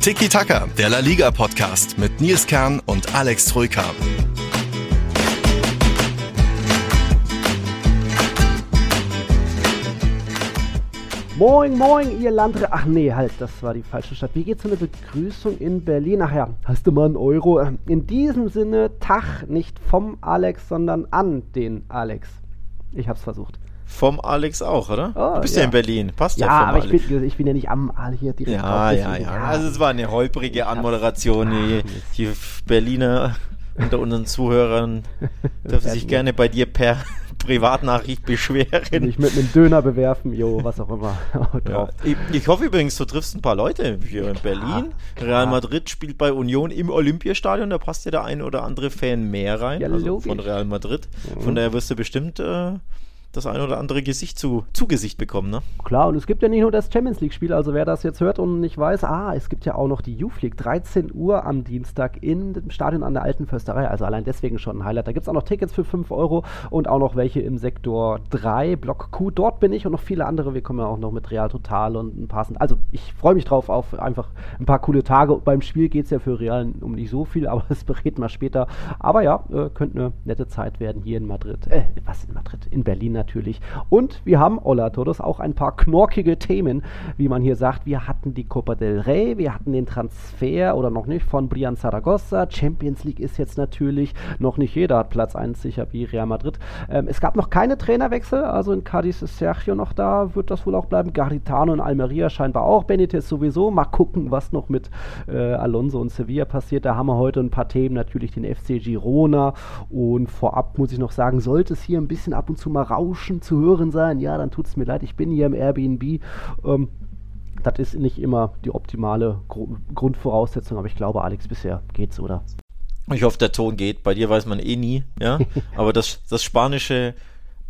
Tiki Taka, der La Liga Podcast mit Nils Kern und Alex Troika. Moin, moin, ihr Landre. Ach nee, halt, das war die falsche Stadt. Wie geht's so eine Begrüßung in Berlin? Ach ja, hast du mal einen Euro? In diesem Sinne, Tag nicht vom Alex, sondern an den Alex. Ich hab's versucht. Vom Alex auch, oder? Oh, du bist ja. ja. in Berlin. Passt ja, ja aber ich bin, ich bin, ja nicht am Al hier direkt. Ja, ja, ja, Also es war eine holprige Anmoderation. Die, die Berliner unter unseren Zuhörern dürfen sich gerne bei dir per Privatnachricht beschweren. Mich mit einem Döner bewerfen, jo, was auch immer. ja. ich, ich, hoffe übrigens, du triffst ein paar Leute hier in Berlin. Ja, Real Madrid spielt bei Union im Olympiastadion, da passt ja der ein oder andere Fan mehr rein, ja, also von Real Madrid. Mhm. Von daher wirst du bestimmt äh, das ein oder andere Gesicht zu, zu Gesicht bekommen, ne? Klar, und es gibt ja nicht nur das Champions League-Spiel, also wer das jetzt hört und nicht weiß, ah, es gibt ja auch noch die Youth League, 13 Uhr am Dienstag in dem Stadion an der Alten Försterei, also allein deswegen schon ein Highlight. Da gibt es auch noch Tickets für 5 Euro und auch noch welche im Sektor 3, Block Q, dort bin ich und noch viele andere, wir kommen ja auch noch mit Real Total und ein paar, also ich freue mich drauf auf einfach ein paar coole Tage. Beim Spiel geht es ja für Real um nicht so viel, aber das berät mal später. Aber ja, äh, könnte eine nette Zeit werden hier in Madrid, äh, was in Madrid, in Berlin natürlich. Und wir haben, Ola Todos, auch ein paar knorkige Themen, wie man hier sagt. Wir hatten die Copa del Rey, wir hatten den Transfer oder noch nicht von Brian Zaragoza. Champions League ist jetzt natürlich noch nicht jeder hat Platz 1 sicher wie Real Madrid. Ähm, es gab noch keine Trainerwechsel, also in Cadiz ist Sergio noch da, wird das wohl auch bleiben. Garitano und Almeria scheinbar auch, Benitez sowieso. Mal gucken, was noch mit äh, Alonso und Sevilla passiert. Da haben wir heute ein paar Themen, natürlich den FC Girona und vorab muss ich noch sagen, sollte es hier ein bisschen ab und zu mal rauschen, zu hören sein, ja, dann tut es mir leid, ich bin hier im Airbnb. Ähm, das ist nicht immer die optimale Gru Grundvoraussetzung, aber ich glaube, Alex, bisher geht's, oder? Ich hoffe, der Ton geht. Bei dir weiß man eh nie, ja. aber das, das spanische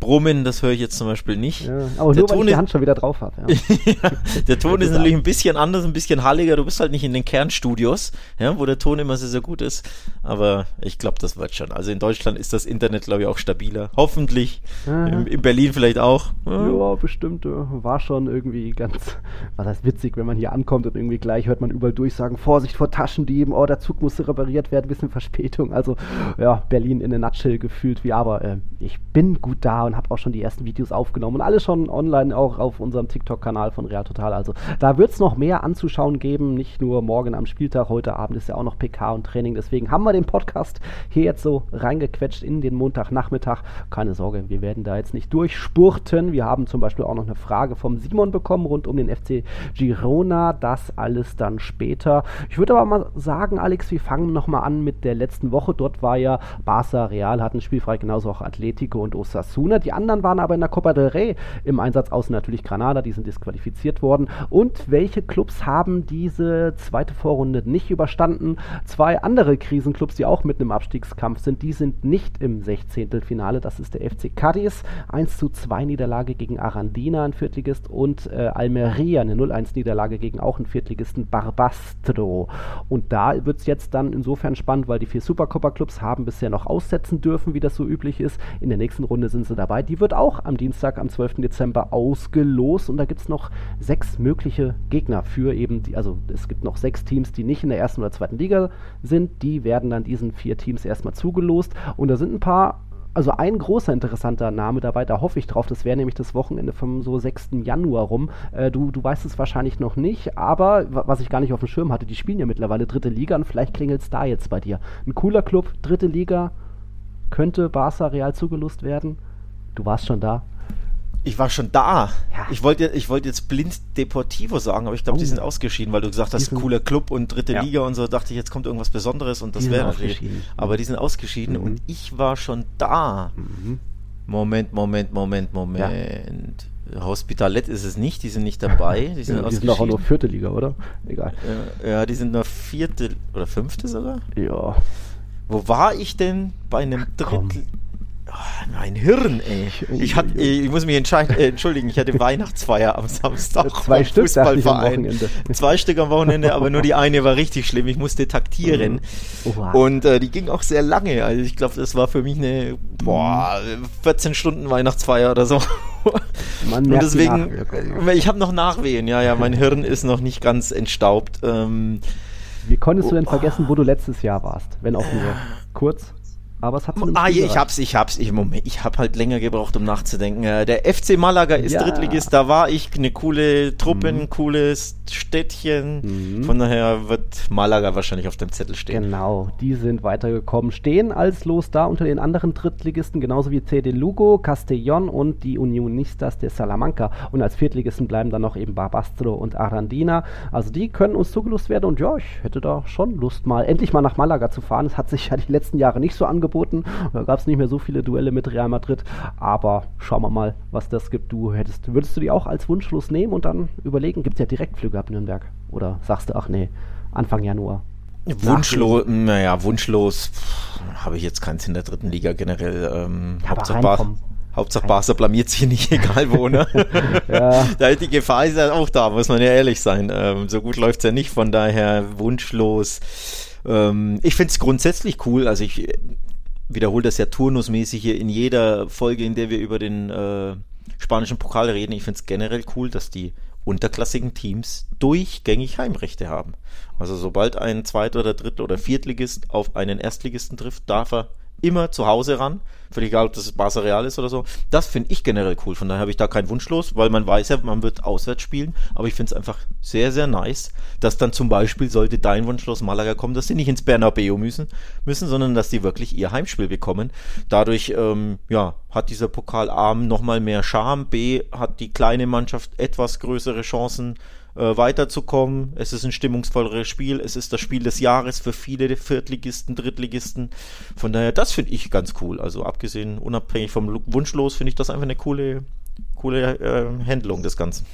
Brummen, das höre ich jetzt zum Beispiel nicht. Ja, aber der nur, Ton weil ich die Hand schon wieder drauf habe. Ja. ja, der Ton ist natürlich ein bisschen anders, ein bisschen halliger. Du bist halt nicht in den Kernstudios, ja, wo der Ton immer sehr, sehr gut ist. Aber ich glaube, das wird schon. Also in Deutschland ist das Internet, glaube ich, auch stabiler. Hoffentlich. In, in, Berlin vielleicht auch. Ja, bestimmt. War schon irgendwie ganz, was heißt witzig, wenn man hier ankommt und irgendwie gleich hört man überall durchsagen, Vorsicht vor Taschendieben, oh, der Zug musste repariert werden, bisschen Verspätung. Also ja, Berlin in a nutshell gefühlt wie, aber äh, ich bin gut da und habe auch schon die ersten Videos aufgenommen und alles schon online auch auf unserem TikTok-Kanal von Real Total. Also da wird es noch mehr anzuschauen geben, nicht nur morgen am Spieltag, heute Abend ist ja auch noch PK und Training. Deswegen haben wir den Podcast hier jetzt so reingequetscht in den Montagnachmittag. Keine Sorge, wir werden da jetzt nicht durchspurten. Wir haben zum Beispiel auch noch eine Frage vom Simon bekommen rund um den FC Girona. Das alles dann später. Ich würde aber mal sagen, Alex, wir fangen nochmal an mit der letzten Woche. Dort war ja Barca Real, hatten spielfrei, genauso auch Atletico und Osasuna. Die anderen waren aber in der Copa del Rey im Einsatz, außer natürlich Granada, die sind disqualifiziert worden. Und welche Clubs haben diese zweite Vorrunde nicht überstanden? Zwei andere Krisenclubs, die auch mitten im Abstiegskampf sind, die sind nicht im 16. Finale. Das ist der FC Cadiz, 1 zu 2 Niederlage gegen Arandina, ein Viertligist, und äh, Almeria, eine 0-1 Niederlage gegen auch einen Viertligisten Barbastro. Und da wird es jetzt dann insofern spannend, weil die vier Supercopa-Clubs haben bisher noch aussetzen dürfen, wie das so üblich ist. In der nächsten Runde sind sie dabei dabei. Die wird auch am Dienstag, am 12. Dezember ausgelost und da gibt es noch sechs mögliche Gegner für eben, die, also es gibt noch sechs Teams, die nicht in der ersten oder zweiten Liga sind. Die werden dann diesen vier Teams erstmal zugelost und da sind ein paar also ein großer interessanter Name dabei, da hoffe ich drauf, das wäre nämlich das Wochenende vom so 6. Januar rum. Äh, du, du weißt es wahrscheinlich noch nicht, aber was ich gar nicht auf dem Schirm hatte, die spielen ja mittlerweile dritte Liga und vielleicht klingelt es da jetzt bei dir. Ein cooler Club, dritte Liga, könnte Barca Real zugelost werden? Du warst schon da. Ich war schon da. Ja. Ich wollte ich wollt jetzt blind Deportivo sagen, aber ich glaube, oh. die sind ausgeschieden, weil du gesagt hast, cooler Club und dritte ja. Liga und so. Dachte ich, jetzt kommt irgendwas Besonderes und das wäre ausgeschieden. Aber die sind ausgeschieden mhm. und ich war schon da. Mhm. Moment, Moment, Moment, Moment. Ja. Hospitalet ist es nicht, die sind nicht dabei. Die sind, ja, die sind auch nur vierte Liga, oder? Egal. Ja, ja, die sind nur vierte oder fünfte sogar. Ja. Wo war ich denn bei einem Drittel? Oh, mein Hirn, ey. Ich, hat, ich muss mich äh, entschuldigen, ich hatte Weihnachtsfeier am Samstag. Zwei Stück Fußballverein. Zwei Stück am Wochenende, aber nur die eine war richtig schlimm. Ich musste taktieren. Oh, Und äh, die ging auch sehr lange. Also ich glaube, das war für mich eine boah, 14 Stunden Weihnachtsfeier oder so. Man merkt Und deswegen, ich habe noch Nachwehen, ja, ja, mein Hirn ist noch nicht ganz entstaubt. Ähm, Wie konntest oh, du denn vergessen, wo du letztes Jahr warst, wenn auch nur kurz? Aber es hat zu Ah, ich hab's, ich hab's. Ich, Moment, ich hab halt länger gebraucht, um nachzudenken. Äh, der FC Malaga ist ja. Drittligist, da war ich. Eine coole Truppe, mhm. ein cooles Städtchen. Mhm. Von daher wird Malaga wahrscheinlich auf dem Zettel stehen. Genau, die sind weitergekommen. Stehen als Los da unter den anderen Drittligisten, genauso wie CD Lugo, Castellón und die Unionistas de Salamanca. Und als Viertligisten bleiben dann noch eben Barbastro und Arandina. Also die können uns zugelost werden und ja, ich hätte da schon Lust mal, endlich mal nach Malaga zu fahren. Es hat sich ja die letzten Jahre nicht so angeboten angeboten. Da gab es nicht mehr so viele Duelle mit Real Madrid. Aber schauen wir mal, was das gibt. Du hättest, würdest du die auch als Wunschlos nehmen und dann überlegen, gibt es ja Direktflüge ab Nürnberg? Oder sagst du, ach nee, Anfang Januar? Wunschlos, naja, wunschlos habe ich jetzt keins in der dritten Liga generell. Ähm, ja, Hauptsache, Bar Hauptsache Barca blamiert sich nicht, egal wo, ne? ja. da die Gefahr ist ja auch da, muss man ja ehrlich sein. Ähm, so gut läuft es ja nicht, von daher wunschlos. Ähm, ich finde es grundsätzlich cool, also ich wiederhole das ja turnusmäßig hier in jeder Folge, in der wir über den äh, spanischen Pokal reden. Ich finde es generell cool, dass die unterklassigen Teams durchgängig Heimrechte haben. Also sobald ein Zweit- oder Dritt- oder Viertligist auf einen Erstligisten trifft, darf er immer zu Hause ran. Völlig egal, ob das Barca Real ist oder so. Das finde ich generell cool. Von daher habe ich da keinen Wunsch los, weil man weiß ja, man wird auswärts spielen. Aber ich finde es einfach sehr, sehr nice, dass dann zum Beispiel, sollte dein Wunsch los Malaga kommen, dass sie nicht ins Bernabeu müssen, müssen sondern dass die wirklich ihr Heimspiel bekommen. Dadurch, ähm, ja, hat dieser Pokal A nochmal mehr Charme. B hat die kleine Mannschaft etwas größere Chancen, äh, weiterzukommen. Es ist ein stimmungsvolleres Spiel. Es ist das Spiel des Jahres für viele Viertligisten, Drittligisten. Von daher, das finde ich ganz cool. Also abgesehen, unabhängig vom Wunschlos, finde ich das einfach eine coole, coole äh, Handlung des Ganzen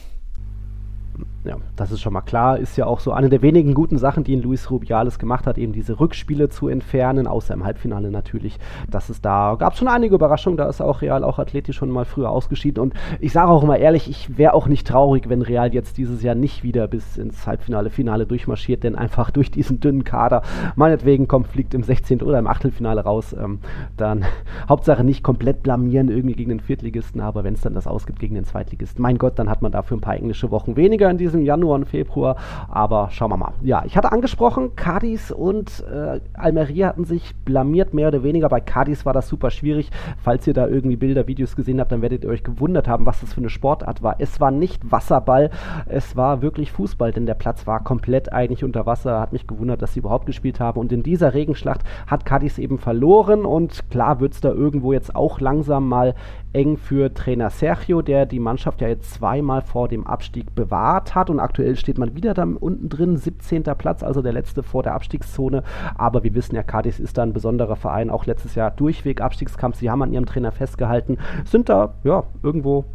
ja, das ist schon mal klar. Ist ja auch so eine der wenigen guten Sachen, die ihn Luis Rubiales gemacht hat, eben diese Rückspiele zu entfernen, außer im Halbfinale natürlich. Das ist da, gab es schon einige Überraschungen, da ist auch Real auch athletisch schon mal früher ausgeschieden. Und ich sage auch immer ehrlich, ich wäre auch nicht traurig, wenn Real jetzt dieses Jahr nicht wieder bis ins Halbfinale, Finale durchmarschiert, denn einfach durch diesen dünnen Kader, meinetwegen kommt, fliegt im 16. oder im Achtelfinale raus, ähm, dann Hauptsache nicht komplett blamieren irgendwie gegen den Viertligisten, aber wenn es dann das ausgibt gegen den Zweitligisten, mein Gott, dann hat man dafür ein paar englische Wochen weniger in diesem Januar und Februar. Aber schauen wir mal. Ja, ich hatte angesprochen, Cadiz und äh, Almeria hatten sich blamiert, mehr oder weniger. Bei Cadiz war das super schwierig. Falls ihr da irgendwie Bilder, Videos gesehen habt, dann werdet ihr euch gewundert haben, was das für eine Sportart war. Es war nicht Wasserball, es war wirklich Fußball, denn der Platz war komplett eigentlich unter Wasser. Hat mich gewundert, dass sie überhaupt gespielt haben. Und in dieser Regenschlacht hat Cadiz eben verloren. Und klar wird es da irgendwo jetzt auch langsam mal eng für Trainer Sergio, der die Mannschaft ja jetzt zweimal vor dem Abstieg bewahrt hat und aktuell steht man wieder da unten drin, 17. Platz, also der letzte vor der Abstiegszone. Aber wir wissen ja, Cadiz ist da ein besonderer Verein, auch letztes Jahr durchweg Abstiegskampf. Sie haben an ihrem Trainer festgehalten, sind da ja irgendwo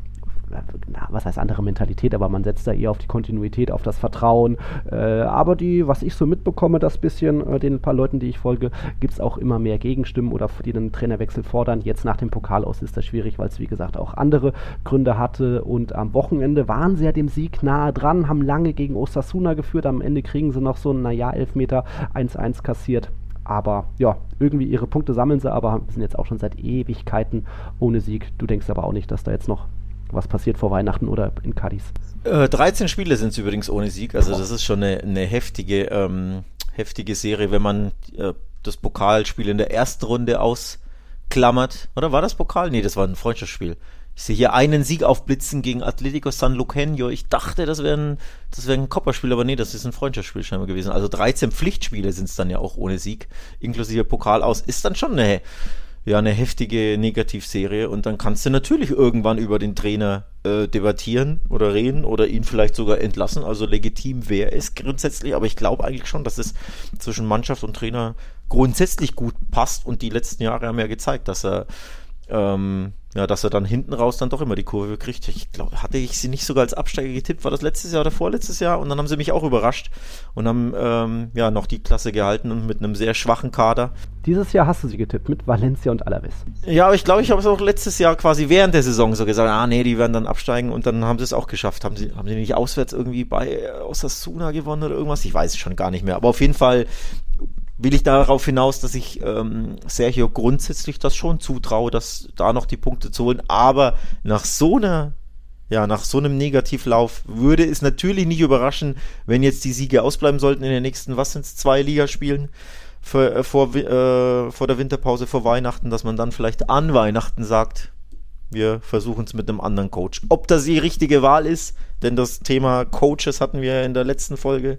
na, was heißt andere Mentalität, aber man setzt da eher auf die Kontinuität, auf das Vertrauen. Äh, aber die, was ich so mitbekomme, das bisschen, äh, den paar Leuten, die ich folge, gibt es auch immer mehr Gegenstimmen oder die einen Trainerwechsel fordern. Jetzt nach dem Pokal aus ist das schwierig, weil es wie gesagt auch andere Gründe hatte. Und am Wochenende waren sie ja dem Sieg nahe dran, haben lange gegen Osasuna geführt. Am Ende kriegen sie noch so einen, naja, Elfmeter 1-1 kassiert. Aber ja, irgendwie ihre Punkte sammeln sie, aber sind jetzt auch schon seit Ewigkeiten ohne Sieg. Du denkst aber auch nicht, dass da jetzt noch was passiert vor Weihnachten oder in Cadiz. Äh, 13 Spiele sind es übrigens ohne Sieg, also das ist schon eine, eine heftige, ähm, heftige Serie, wenn man äh, das Pokalspiel in der ersten Runde ausklammert. Oder war das Pokal? Nee, das war ein Freundschaftsspiel. Ich sehe hier einen Sieg aufblitzen gegen Atletico San Luqueño. Ich dachte, das wäre ein, wäre ein Kopperspiel, aber nee, das ist ein Freundschaftsspiel scheinbar gewesen. Also 13 Pflichtspiele sind es dann ja auch ohne Sieg, inklusive Pokal aus. Ist dann schon eine, ja eine heftige Negativserie. Und dann kannst du natürlich irgendwann über den Trainer äh, debattieren oder reden oder ihn vielleicht sogar entlassen. Also legitim wäre es grundsätzlich, aber ich glaube eigentlich schon, dass es zwischen Mannschaft und Trainer grundsätzlich gut passt. Und die letzten Jahre haben ja gezeigt, dass er ähm, ja, dass er dann hinten raus dann doch immer die Kurve kriegt. Ich glaube, hatte ich sie nicht sogar als Absteiger getippt, war das letztes Jahr oder vorletztes Jahr und dann haben sie mich auch überrascht und haben ähm, ja noch die Klasse gehalten und mit einem sehr schwachen Kader. Dieses Jahr hast du sie getippt mit Valencia und Alaves. Ja, aber ich glaube, ich habe es auch letztes Jahr quasi während der Saison so gesagt, ah nee, die werden dann absteigen und dann haben sie es auch geschafft. Haben sie, haben sie nicht auswärts irgendwie bei Osasuna gewonnen oder irgendwas? Ich weiß es schon gar nicht mehr. Aber auf jeden Fall will ich darauf hinaus, dass ich ähm, Sergio grundsätzlich das schon zutraue, dass da noch die Punkte zu holen. Aber nach so einer ja, nach so einem Negativlauf würde es natürlich nicht überraschen, wenn jetzt die Siege ausbleiben sollten in den nächsten, was sind es, zwei Ligaspielen für, äh, vor, äh, vor der Winterpause, vor Weihnachten, dass man dann vielleicht an Weihnachten sagt, wir versuchen es mit einem anderen Coach. Ob das die richtige Wahl ist, denn das Thema Coaches hatten wir in der letzten Folge.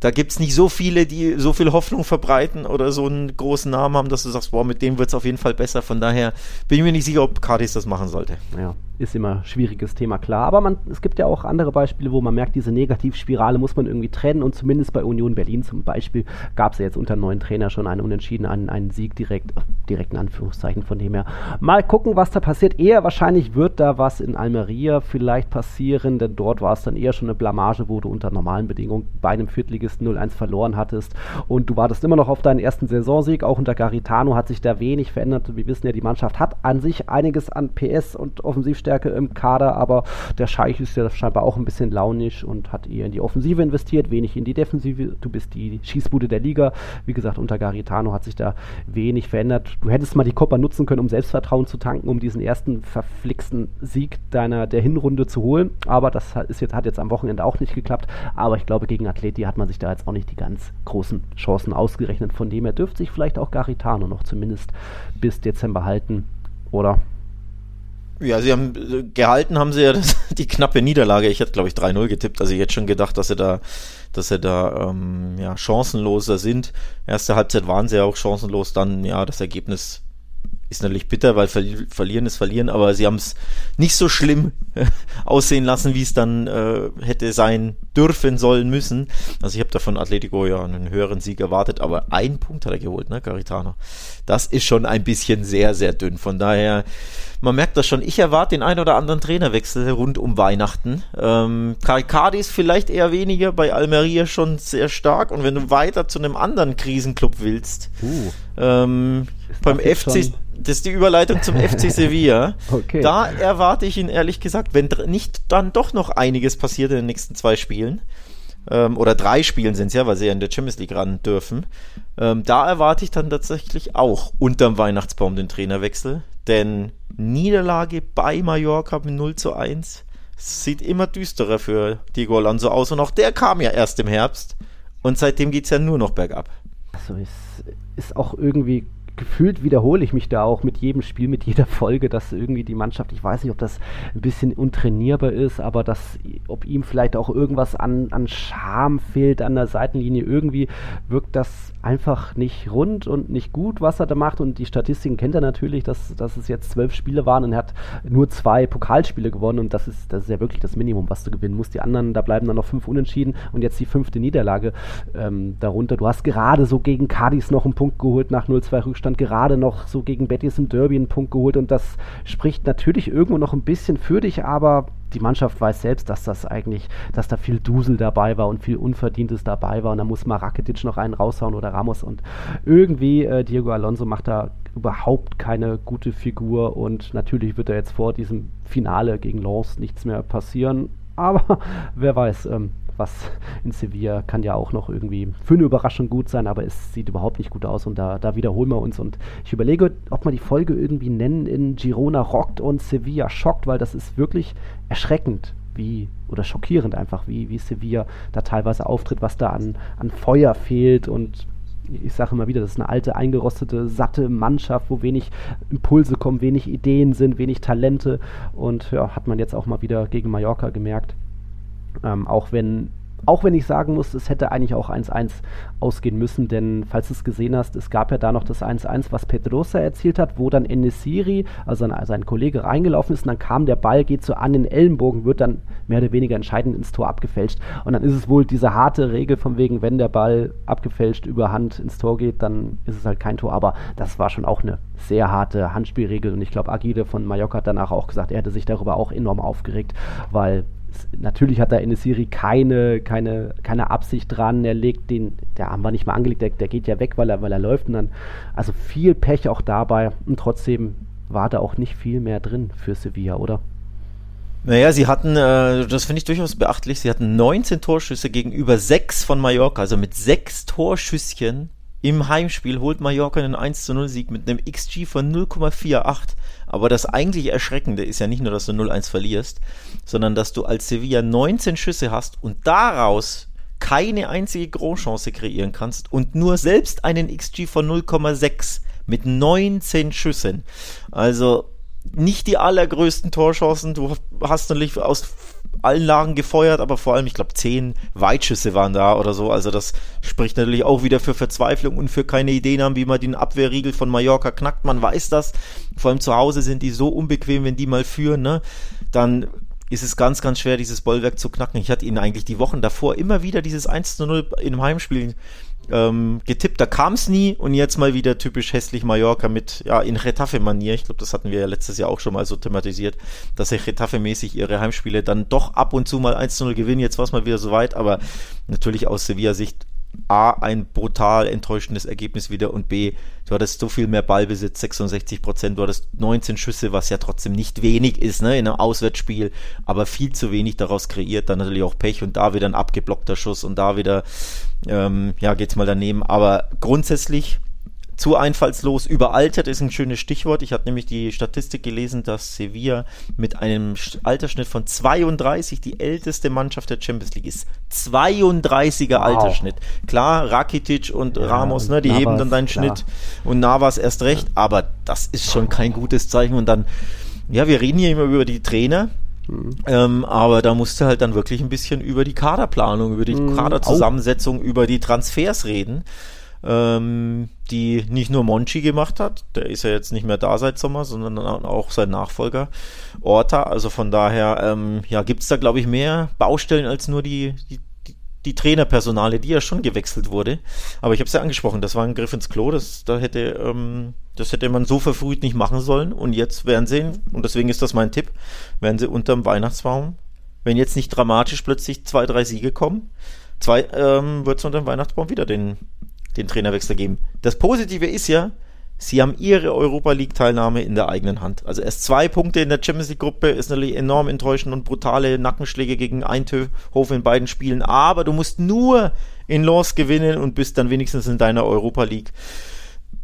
Da gibt es nicht so viele, die so viel Hoffnung verbreiten oder so einen großen Namen haben, dass du sagst, boah, mit dem wird es auf jeden Fall besser. Von daher bin ich mir nicht sicher, ob Cardis das machen sollte. Ja, ist immer schwieriges Thema, klar. Aber man, es gibt ja auch andere Beispiele, wo man merkt, diese Negativspirale muss man irgendwie trennen. Und zumindest bei Union Berlin zum Beispiel gab es ja jetzt unter neuen Trainer schon einen Unentschieden, einen, einen Sieg direkt, direkt in Anführungszeichen von dem her. Mal gucken, was da passiert. Eher wahrscheinlich wird da was in Almeria vielleicht passieren, denn dort war es dann eher schon eine Blamage, wo du unter normalen Bedingungen bei einem Viertligisten 0-1 verloren hattest. Und du wartest immer noch auf deinen ersten Saisonsieg. Auch unter Garitano hat sich da wenig verändert. Wir wissen ja, die Mannschaft hat an sich einiges an PS und Offensivstärke Laufstärke im Kader, aber der Scheich ist ja scheinbar auch ein bisschen launisch und hat eher in die Offensive investiert, wenig in die Defensive. Du bist die Schießbude der Liga. Wie gesagt, unter Garitano hat sich da wenig verändert. Du hättest mal die Coppa nutzen können, um Selbstvertrauen zu tanken, um diesen ersten verflixten Sieg deiner der Hinrunde zu holen. Aber das ist jetzt, hat jetzt am Wochenende auch nicht geklappt. Aber ich glaube, gegen Atleti hat man sich da jetzt auch nicht die ganz großen Chancen ausgerechnet. Von dem her dürfte sich vielleicht auch Garitano noch zumindest bis Dezember halten. Oder ja, sie haben gehalten, haben sie ja das, die knappe Niederlage. Ich hätte, glaube ich, 3-0 getippt. Also jetzt schon gedacht, dass sie da, dass sie da ähm, ja, chancenloser sind. Erste Halbzeit waren sie ja auch chancenlos. Dann, ja, das Ergebnis ist natürlich bitter, weil verli verlieren ist verlieren, aber sie haben es nicht so schlimm äh, aussehen lassen, wie es dann äh, hätte sein dürfen, sollen, müssen. Also ich habe da von Atletico ja einen höheren Sieg erwartet, aber ein Punkt hat er geholt, ne, Garitano. Das ist schon ein bisschen sehr, sehr dünn. Von daher, man merkt das schon. Ich erwarte den ein oder anderen Trainerwechsel rund um Weihnachten. Ähm, Cardis vielleicht eher weniger, bei Almeria schon sehr stark. Und wenn du weiter zu einem anderen Krisenclub willst, uh, ähm, beim FC das ist die Überleitung zum FC Sevilla. Okay. Da erwarte ich ihn ehrlich gesagt, wenn nicht dann doch noch einiges passiert in den nächsten zwei Spielen, ähm, oder drei Spielen sind es ja, weil sie ja in der Champions League ran dürfen, ähm, da erwarte ich dann tatsächlich auch unterm Weihnachtsbaum den Trainerwechsel, denn Niederlage bei Mallorca mit 0 zu 1 sieht immer düsterer für Diego Alonso aus und auch der kam ja erst im Herbst und seitdem geht es ja nur noch bergab. Also ist, ist auch irgendwie gefühlt wiederhole ich mich da auch mit jedem Spiel, mit jeder Folge, dass irgendwie die Mannschaft, ich weiß nicht, ob das ein bisschen untrainierbar ist, aber dass, ob ihm vielleicht auch irgendwas an, an Charme fehlt an der Seitenlinie. Irgendwie wirkt das einfach nicht rund und nicht gut, was er da macht. Und die Statistiken kennt er natürlich, dass, dass es jetzt zwölf Spiele waren und er hat nur zwei Pokalspiele gewonnen. Und das ist, das ist ja wirklich das Minimum, was du gewinnen musst. Die anderen, da bleiben dann noch fünf Unentschieden und jetzt die fünfte Niederlage ähm, darunter. Du hast gerade so gegen Cadiz noch einen Punkt geholt nach 0-2 Rückstand, gerade noch so gegen Betis im Derby einen Punkt geholt. Und das spricht natürlich irgendwo noch ein bisschen für dich, aber die Mannschaft weiß selbst, dass das eigentlich, dass da viel Dusel dabei war und viel Unverdientes dabei war. Und da muss mal Rakitic noch einen raushauen oder Ramos. Und irgendwie äh, Diego Alonso macht da überhaupt keine gute Figur. Und natürlich wird da jetzt vor diesem Finale gegen Lens nichts mehr passieren, aber wer weiß, ähm, was in Sevilla kann ja auch noch irgendwie für eine Überraschung gut sein, aber es sieht überhaupt nicht gut aus und da, da wiederholen wir uns. Und ich überlege, ob wir die Folge irgendwie nennen in Girona rockt und Sevilla schockt, weil das ist wirklich erschreckend, wie, oder schockierend einfach, wie, wie Sevilla da teilweise auftritt, was da an, an Feuer fehlt und ich sage immer wieder, das ist eine alte, eingerostete, satte Mannschaft, wo wenig Impulse kommen, wenig Ideen sind, wenig Talente. Und ja, hat man jetzt auch mal wieder gegen Mallorca gemerkt. Ähm, auch wenn auch wenn ich sagen muss, es hätte eigentlich auch 1-1 ausgehen müssen, denn falls du es gesehen hast, es gab ja da noch das 1-1, was Pedrosa erzielt hat, wo dann Enesiri, also sein, Kollege, reingelaufen ist und dann kam der Ball, geht so an den Ellenbogen, wird dann mehr oder weniger entscheidend ins Tor abgefälscht. Und dann ist es wohl diese harte Regel von wegen, wenn der Ball abgefälscht über Hand ins Tor geht, dann ist es halt kein Tor. Aber das war schon auch eine sehr harte Handspielregel und ich glaube, Agide von Mallorca hat danach auch gesagt, er hätte sich darüber auch enorm aufgeregt, weil natürlich hat da Enesiri keine, keine, keine Absicht dran. Er legt den, der Arm war nicht mal angelegt, der, der geht ja weg, weil er, weil er läuft. Und dann, also viel Pech auch dabei. Und trotzdem war da auch nicht viel mehr drin für Sevilla, oder? Naja, sie hatten, äh, das finde ich durchaus beachtlich, sie hatten 19 Torschüsse gegenüber 6 von Mallorca. Also mit 6 Torschüsschen Im Heimspiel holt Mallorca einen 1 zu 0 Sieg mit einem XG von 0,48. Aber das eigentlich Erschreckende ist ja nicht nur, dass du 0-1 verlierst, sondern dass du als Sevilla 19 Schüsse hast und daraus keine einzige Großchance kreieren kannst und nur selbst einen XG von 0,6 mit 19 Schüssen. Also nicht die allergrößten Torchancen. Du hast natürlich aus allen Lagen gefeuert, aber vor allem, ich glaube, zehn Weitschüsse waren da oder so. Also das spricht natürlich auch wieder für Verzweiflung und für keine Ideen haben, wie man den Abwehrriegel von Mallorca knackt. Man weiß das. Vor allem zu Hause sind die so unbequem, wenn die mal führen, ne? Dann ist es ganz, ganz schwer, dieses Bollwerk zu knacken. Ich hatte ihnen eigentlich die Wochen davor immer wieder dieses 1 zu 0 im Heimspiel ähm, getippt, da kam es nie und jetzt mal wieder typisch hässlich Mallorca mit, ja, in Retafe-Manier. Ich glaube, das hatten wir ja letztes Jahr auch schon mal so thematisiert, dass sie Retafe-mäßig ihre Heimspiele dann doch ab und zu mal 1 zu 0 gewinnen. Jetzt war es mal wieder soweit, aber natürlich aus Sevilla-Sicht A, ein brutal enttäuschendes Ergebnis wieder und B, du hattest so viel mehr Ballbesitz, 66 Prozent, du hattest 19 Schüsse, was ja trotzdem nicht wenig ist, ne, in einem Auswärtsspiel, aber viel zu wenig daraus kreiert, dann natürlich auch Pech und da wieder ein abgeblockter Schuss und da wieder, ähm, ja, geht's mal daneben, aber grundsätzlich zu einfallslos. Überaltert ist ein schönes Stichwort. Ich hatte nämlich die Statistik gelesen, dass Sevilla mit einem Altersschnitt von 32 die älteste Mannschaft der Champions League ist. 32er wow. Altersschnitt. Klar, Rakitic und ja, Ramos, ne, die Navas, heben dann deinen klar. Schnitt und Navas erst recht, aber das ist schon kein gutes Zeichen. Und dann, ja, wir reden hier immer über die Trainer. Mhm. Ähm, aber da musste halt dann wirklich ein bisschen über die Kaderplanung, über die mhm. Kaderzusammensetzung, über die Transfers reden ähm, die nicht nur Monchi gemacht hat, der ist ja jetzt nicht mehr da seit Sommer, sondern auch sein Nachfolger Orta. Also von daher, ähm, ja, gibt es da, glaube ich, mehr Baustellen als nur die, die, die Trainerpersonale, die ja schon gewechselt wurde. Aber ich habe es ja angesprochen, das war ein Griff ins Klo, das, da hätte, ähm, das hätte man so verfrüht nicht machen sollen. Und jetzt werden sie, und deswegen ist das mein Tipp, werden sie unterm Weihnachtsbaum, wenn jetzt nicht dramatisch plötzlich zwei, drei Siege kommen, zwei, ähm, wird es unter dem Weihnachtsbaum wieder den den Trainerwechsel geben. Das Positive ist ja, sie haben ihre Europa League Teilnahme in der eigenen Hand. Also erst zwei Punkte in der Champions League Gruppe ist natürlich enorm enttäuschend und brutale Nackenschläge gegen Eindhoven in beiden Spielen. Aber du musst nur in Lens gewinnen und bist dann wenigstens in deiner Europa League.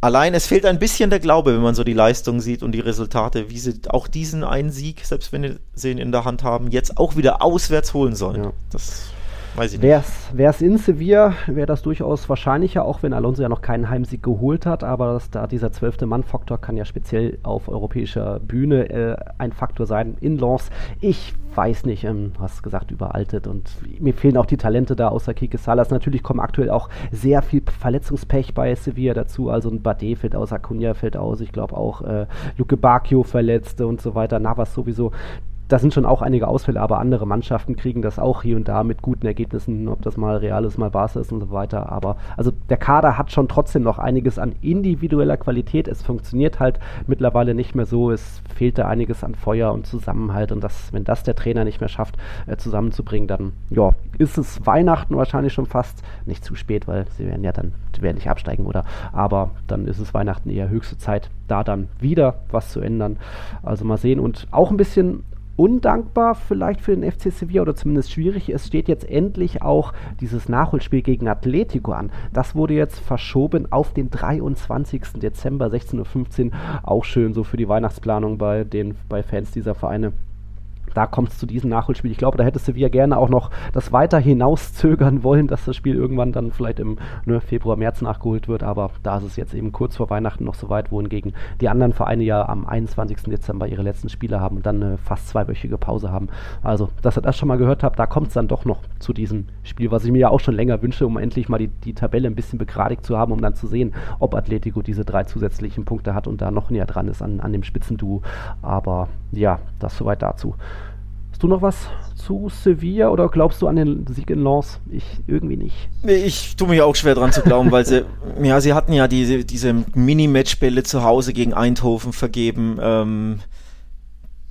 Allein es fehlt ein bisschen der Glaube, wenn man so die Leistung sieht und die Resultate, wie sie auch diesen einen Sieg, selbst wenn sie ihn in der Hand haben, jetzt auch wieder auswärts holen sollen. Ja. Das Weiß ich nicht. Wäre es in Sevilla, wäre das durchaus wahrscheinlicher, auch wenn Alonso ja noch keinen Heimsieg geholt hat. Aber das, da dieser zwölfte Mann-Faktor kann ja speziell auf europäischer Bühne äh, ein Faktor sein. In Lens, ich weiß nicht, ähm, hast gesagt, überaltet und mir fehlen auch die Talente da außer Kike Salas. Natürlich kommen aktuell auch sehr viel Verletzungspech bei Sevilla dazu. Also ein Bade fällt aus, Acuna fällt aus, ich glaube auch äh, Luke Bacchio verletzte und so weiter. Navas sowieso da sind schon auch einige Ausfälle, aber andere Mannschaften kriegen das auch hier und da mit guten Ergebnissen, ob das mal Real ist, mal Barca ist und so weiter. Aber also der Kader hat schon trotzdem noch einiges an individueller Qualität. Es funktioniert halt mittlerweile nicht mehr so. Es fehlt da einiges an Feuer und Zusammenhalt. Und das, wenn das der Trainer nicht mehr schafft, äh, zusammenzubringen, dann ja, ist es Weihnachten wahrscheinlich schon fast nicht zu spät, weil sie werden ja dann werden nicht absteigen, oder? Aber dann ist es Weihnachten eher höchste Zeit, da dann wieder was zu ändern. Also mal sehen. Und auch ein bisschen undankbar vielleicht für den FC Sevilla oder zumindest schwierig. Es steht jetzt endlich auch dieses Nachholspiel gegen Atletico an. Das wurde jetzt verschoben auf den 23. Dezember 16.15 Uhr. Auch schön so für die Weihnachtsplanung bei den bei Fans dieser Vereine da kommt es zu diesem Nachholspiel. Ich glaube, da hätte Sevilla gerne auch noch das weiter hinauszögern wollen, dass das Spiel irgendwann dann vielleicht im ne, Februar, März nachgeholt wird. Aber da ist es jetzt eben kurz vor Weihnachten noch so weit, wohingegen die anderen Vereine ja am 21. Dezember ihre letzten Spiele haben und dann eine fast zweiwöchige Pause haben. Also, dass ihr das schon mal gehört habt, da kommt es dann doch noch zu diesem Spiel, was ich mir ja auch schon länger wünsche, um endlich mal die, die Tabelle ein bisschen begradigt zu haben, um dann zu sehen, ob Atletico diese drei zusätzlichen Punkte hat und da noch näher dran ist an, an dem Spitzenduo. Aber ja, das soweit dazu. Hast du noch was zu Sevilla oder glaubst du an den Sieg in Lens? Ich irgendwie nicht. Ich tue mich auch schwer dran zu glauben, weil sie, ja, sie hatten ja diese, diese Mini-Matchbälle zu Hause gegen Eindhoven vergeben. Ähm,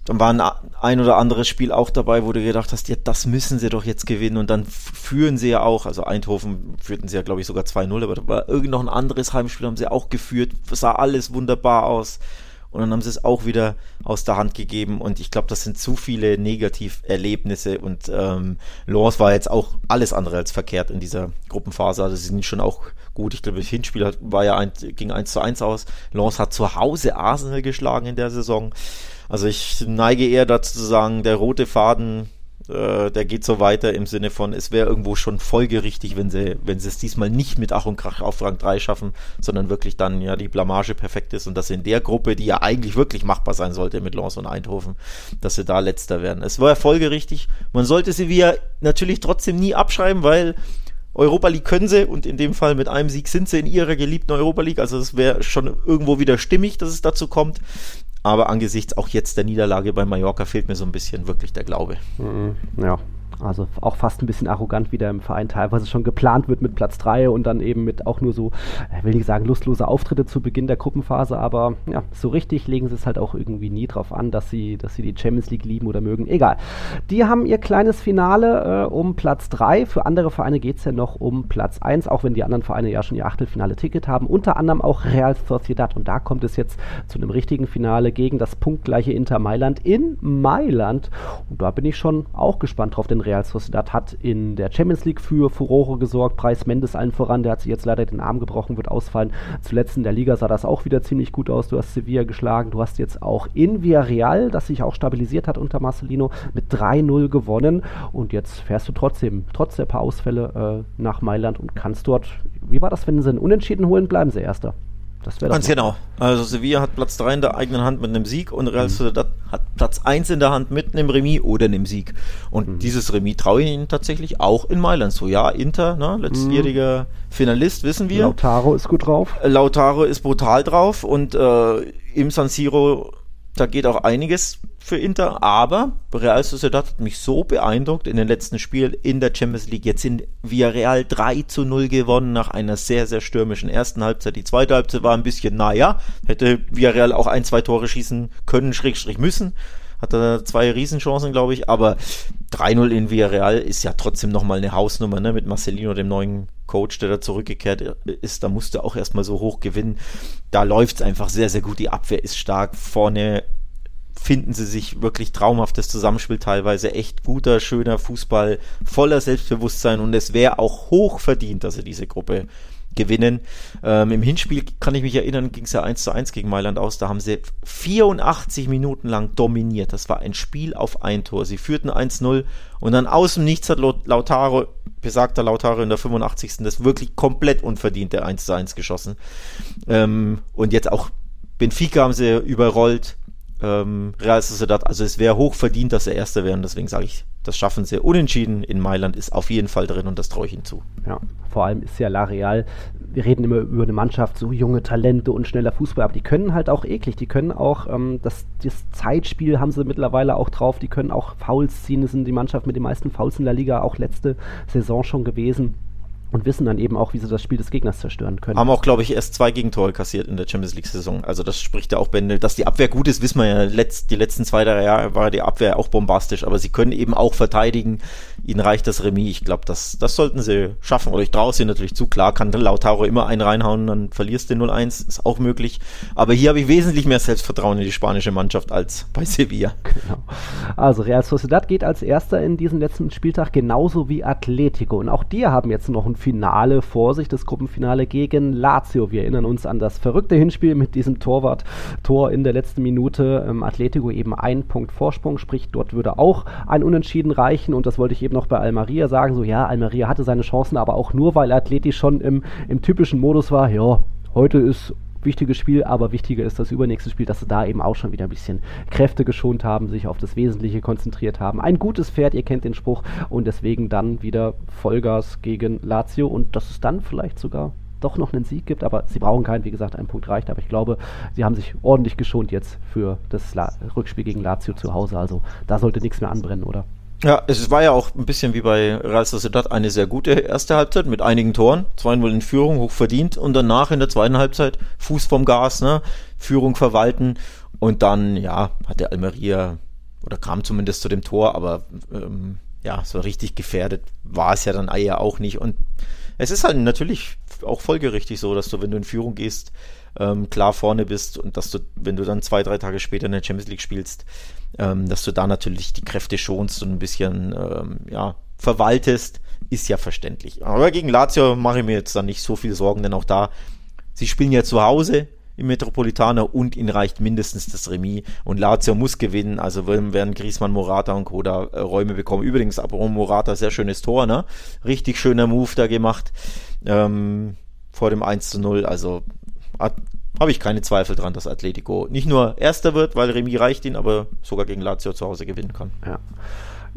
dann war ein, ein oder anderes Spiel auch dabei, wo du gedacht hast, ja, das müssen sie doch jetzt gewinnen. Und dann führen sie ja auch, also Eindhoven führten sie ja, glaube ich, sogar 2-0, aber da war irgend noch ein anderes Heimspiel, haben sie auch geführt, sah alles wunderbar aus. Und dann haben sie es auch wieder aus der Hand gegeben und ich glaube, das sind zu viele Negativerlebnisse und ähm, Lens war jetzt auch alles andere als verkehrt in dieser Gruppenphase. Also sie sind schon auch gut. Ich glaube, das Hinspiel war ja ein, ging 1 zu 1 aus. Lens hat zu Hause Arsenal geschlagen in der Saison. Also ich neige eher dazu zu sagen, der rote Faden äh, der geht so weiter im Sinne von, es wäre irgendwo schon folgerichtig, wenn sie, wenn sie es diesmal nicht mit Ach und Krach auf Rang 3 schaffen, sondern wirklich dann ja die Blamage perfekt ist und dass sie in der Gruppe, die ja eigentlich wirklich machbar sein sollte mit Lens und Eindhoven, dass sie da letzter werden. Es war folgerichtig. Man sollte sie wieder natürlich trotzdem nie abschreiben, weil Europa League können sie und in dem Fall mit einem Sieg sind sie in ihrer geliebten Europa League. Also es wäre schon irgendwo wieder stimmig, dass es dazu kommt. Aber angesichts auch jetzt der Niederlage bei Mallorca fehlt mir so ein bisschen wirklich der Glaube. Mhm, ja, also auch fast ein bisschen arrogant, wie der im Verein teilweise schon geplant wird mit Platz 3 und dann eben mit auch nur so, ich will nicht sagen lustlose Auftritte zu Beginn der Gruppenphase, aber ja, so richtig legen sie es halt auch irgendwie nie drauf an, dass sie, dass sie die Champions League lieben oder mögen. Egal. Die haben ihr kleines Finale äh, um Platz 3. Für andere Vereine geht es ja noch um Platz 1, auch wenn die anderen Vereine ja schon ihr Achtelfinale-Ticket haben. Unter anderem auch Real Sociedad. Und da kommt es jetzt zu einem richtigen Finale gegen das punktgleiche Inter Mailand in Mailand. Und da bin ich schon auch gespannt drauf, denn Real Sociedad hat in der Champions League für Furore gesorgt. Preis Mendes allen voran, der hat sich jetzt leider den Arm gebrochen, wird ausfallen. Zuletzt in der Liga sah das auch wieder ziemlich gut aus. Du hast Sevilla geschlagen, du hast jetzt auch in Villarreal, das sich auch stabilisiert hat unter Marcelino, mit 3-0 gewonnen. Und jetzt fährst du trotzdem, trotz der paar Ausfälle, äh, nach Mailand und kannst dort, wie war das, wenn sie einen Unentschieden holen, bleiben sie Erster. Das wäre Ganz genau. Also Sevilla hat Platz 3 in der eigenen Hand mit einem Sieg und Real mhm. Sociedad mhm. hat Platz 1 in der Hand mit einem Remis oder einem Sieg. Und mhm. dieses Remis traue ich ihnen tatsächlich auch in Mailand so. Ja, Inter, ne, letztjähriger mhm. Finalist, wissen wir. Lautaro ist gut drauf. Lautaro ist brutal drauf und äh, im San Siro, da geht auch einiges für Inter, aber Real Sociedad hat mich so beeindruckt in den letzten Spielen in der Champions League. Jetzt sind Villarreal 3 zu 0 gewonnen nach einer sehr, sehr stürmischen ersten Halbzeit. Die zweite Halbzeit war ein bisschen, naja, hätte Villarreal auch ein, zwei Tore schießen können, Schrägstrich müssen. Hatte zwei Riesenchancen, glaube ich, aber 3-0 in Villarreal ist ja trotzdem nochmal eine Hausnummer, ne, mit Marcelino, dem neuen Coach, der da zurückgekehrt ist, da musste auch erstmal so hoch gewinnen. Da läuft es einfach sehr, sehr gut. Die Abwehr ist stark. Vorne finden sie sich wirklich traumhaftes Zusammenspiel teilweise. Echt guter, schöner Fußball, voller Selbstbewusstsein und es wäre auch hoch verdient, dass sie diese Gruppe gewinnen. Ähm, Im Hinspiel kann ich mich erinnern, ging es ja 1 zu 1 gegen Mailand aus. Da haben sie 84 Minuten lang dominiert. Das war ein Spiel auf ein Tor. Sie führten 1-0 und dann aus dem Nichts hat Lautaro, besagter Lautaro in der 85. das wirklich komplett unverdiente 1 zu 1 geschossen. Ähm, und jetzt auch Benfica haben sie überrollt ähm, Real Sociedad. Also es wäre hoch verdient, dass sie Erster wären. Deswegen sage ich, das schaffen sie. Unentschieden in Mailand ist auf jeden Fall drin und das traue ich ihnen zu. Ja, vor allem ist ja La Real, wir reden immer über eine Mannschaft, so junge Talente und schneller Fußball, aber die können halt auch eklig. Die können auch, ähm, das, das Zeitspiel haben sie mittlerweile auch drauf. Die können auch Fouls ziehen. Das sind die Mannschaft mit den meisten Fouls in der Liga, auch letzte Saison schon gewesen und wissen dann eben auch, wie sie das Spiel des Gegners zerstören können. Haben auch, glaube ich, erst zwei Gegentore kassiert in der Champions League-Saison. Also das spricht ja auch Bände. Dass die Abwehr gut ist, wissen wir ja. Letzt, die letzten zwei, drei Jahre war die Abwehr auch bombastisch, aber sie können eben auch verteidigen. Ihnen reicht das Remis. Ich glaube, das, das sollten sie schaffen. Oder ich traue ihnen natürlich zu. Klar kann Lautaro immer einen reinhauen, dann verlierst du 0-1. Ist auch möglich. Aber hier habe ich wesentlich mehr Selbstvertrauen in die spanische Mannschaft als bei Sevilla. Genau. Also Real Sociedad geht als erster in diesen letzten Spieltag genauso wie Atletico. Und auch die haben jetzt noch ein Finale vor sich, das Gruppenfinale gegen Lazio. Wir erinnern uns an das verrückte Hinspiel mit diesem Torwart-Tor in der letzten Minute. Ähm, Atletico eben ein Punkt Vorsprung, sprich dort würde auch ein Unentschieden reichen und das wollte ich eben noch bei Almeria sagen. So ja, Almeria hatte seine Chancen, aber auch nur, weil Atleti schon im, im typischen Modus war, ja, heute ist wichtiges Spiel, aber wichtiger ist das übernächste Spiel, dass sie da eben auch schon wieder ein bisschen Kräfte geschont haben, sich auf das Wesentliche konzentriert haben. Ein gutes Pferd, ihr kennt den Spruch, und deswegen dann wieder Vollgas gegen Lazio und dass es dann vielleicht sogar doch noch einen Sieg gibt, aber sie brauchen keinen, wie gesagt, ein Punkt reicht, aber ich glaube, sie haben sich ordentlich geschont jetzt für das La Rückspiel gegen Lazio zu Hause, also da sollte nichts mehr anbrennen, oder? Ja, es war ja auch ein bisschen wie bei Real Sociedad eine sehr gute erste Halbzeit mit einigen Toren, 2-0 in Führung, hoch verdient und danach in der zweiten Halbzeit Fuß vom Gas, ne, Führung verwalten. Und dann, ja, hat der Almeria oder kam zumindest zu dem Tor, aber ähm, ja, so richtig gefährdet. War es ja dann eher auch nicht. Und es ist halt natürlich auch folgerichtig so, dass du, wenn du in Führung gehst, ähm, klar vorne bist und dass du, wenn du dann zwei, drei Tage später in der Champions League spielst, ähm, dass du da natürlich die Kräfte schonst und ein bisschen ähm, ja, verwaltest, ist ja verständlich. Aber gegen Lazio mache ich mir jetzt dann nicht so viel Sorgen, denn auch da, sie spielen ja zu Hause im Metropolitaner und ihnen reicht mindestens das Remis und Lazio muss gewinnen, also werden Griezmann, Morata und Koda äh, Räume bekommen. Übrigens, aber Morata, sehr schönes Tor, ne? Richtig schöner Move da gemacht ähm, vor dem 1 zu 0, also habe ich keine Zweifel dran, dass Atletico nicht nur Erster wird, weil Remis reicht ihn, aber sogar gegen Lazio zu Hause gewinnen kann. Ja.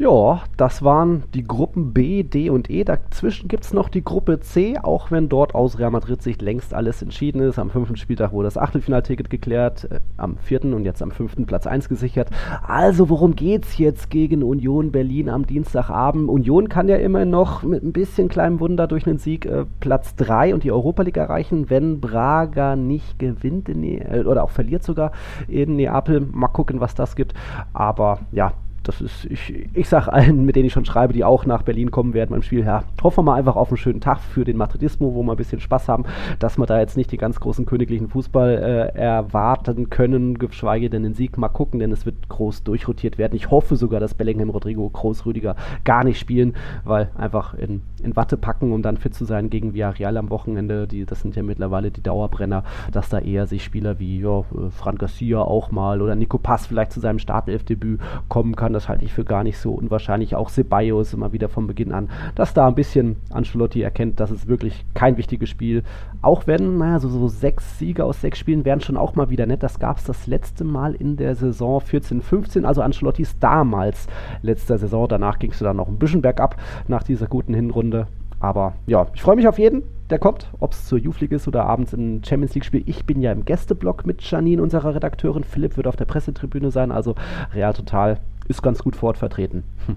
Ja, das waren die Gruppen B, D und E. Dazwischen gibt es noch die Gruppe C, auch wenn dort aus Real Madrid Sicht längst alles entschieden ist. Am fünften Spieltag wurde das Achtelfinalticket geklärt, äh, am vierten und jetzt am fünften Platz 1 gesichert. Also worum geht's jetzt gegen Union Berlin am Dienstagabend? Union kann ja immer noch mit ein bisschen kleinem Wunder durch einen Sieg äh, Platz 3 und die Europa League erreichen, wenn Braga nicht gewinnt ne äh, oder auch verliert sogar in Neapel. Mal gucken, was das gibt. Aber ja, das ist, ich, ich sage allen, mit denen ich schon schreibe, die auch nach Berlin kommen werden beim Spiel, ja, hoffen wir mal einfach auf einen schönen Tag für den Madridismo, wo wir ein bisschen Spaß haben, dass wir da jetzt nicht die ganz großen königlichen Fußball äh, erwarten können, geschweige denn den Sieg mal gucken, denn es wird groß durchrotiert werden. Ich hoffe sogar, dass Bellingham, Rodrigo, Groß, Rüdiger gar nicht spielen, weil einfach in, in Watte packen, um dann fit zu sein gegen Villarreal am Wochenende, die, das sind ja mittlerweile die Dauerbrenner, dass da eher sich Spieler wie ja, äh, Fran Garcia auch mal oder Nico Pass vielleicht zu seinem Startelfdebüt kommen kann kann, das halte ich für gar nicht so unwahrscheinlich. Auch Ceballos immer wieder von Beginn an, dass da ein bisschen Ancelotti erkennt, dass es wirklich kein wichtiges Spiel. Auch wenn, naja, so, so sechs Siege aus sechs Spielen wären schon auch mal wieder nett. Das gab es das letzte Mal in der Saison 14, 15, also Ancelottis damals letzter Saison. Danach ging es dann noch ein bisschen bergab nach dieser guten Hinrunde. Aber ja, ich freue mich auf jeden, der kommt, ob es zur Youth League ist oder abends im Champions League Spiel. Ich bin ja im Gästeblock mit Janine, unserer Redakteurin. Philipp wird auf der Pressetribüne sein, also Real Total ist ganz gut vor Ort vertreten. Hm.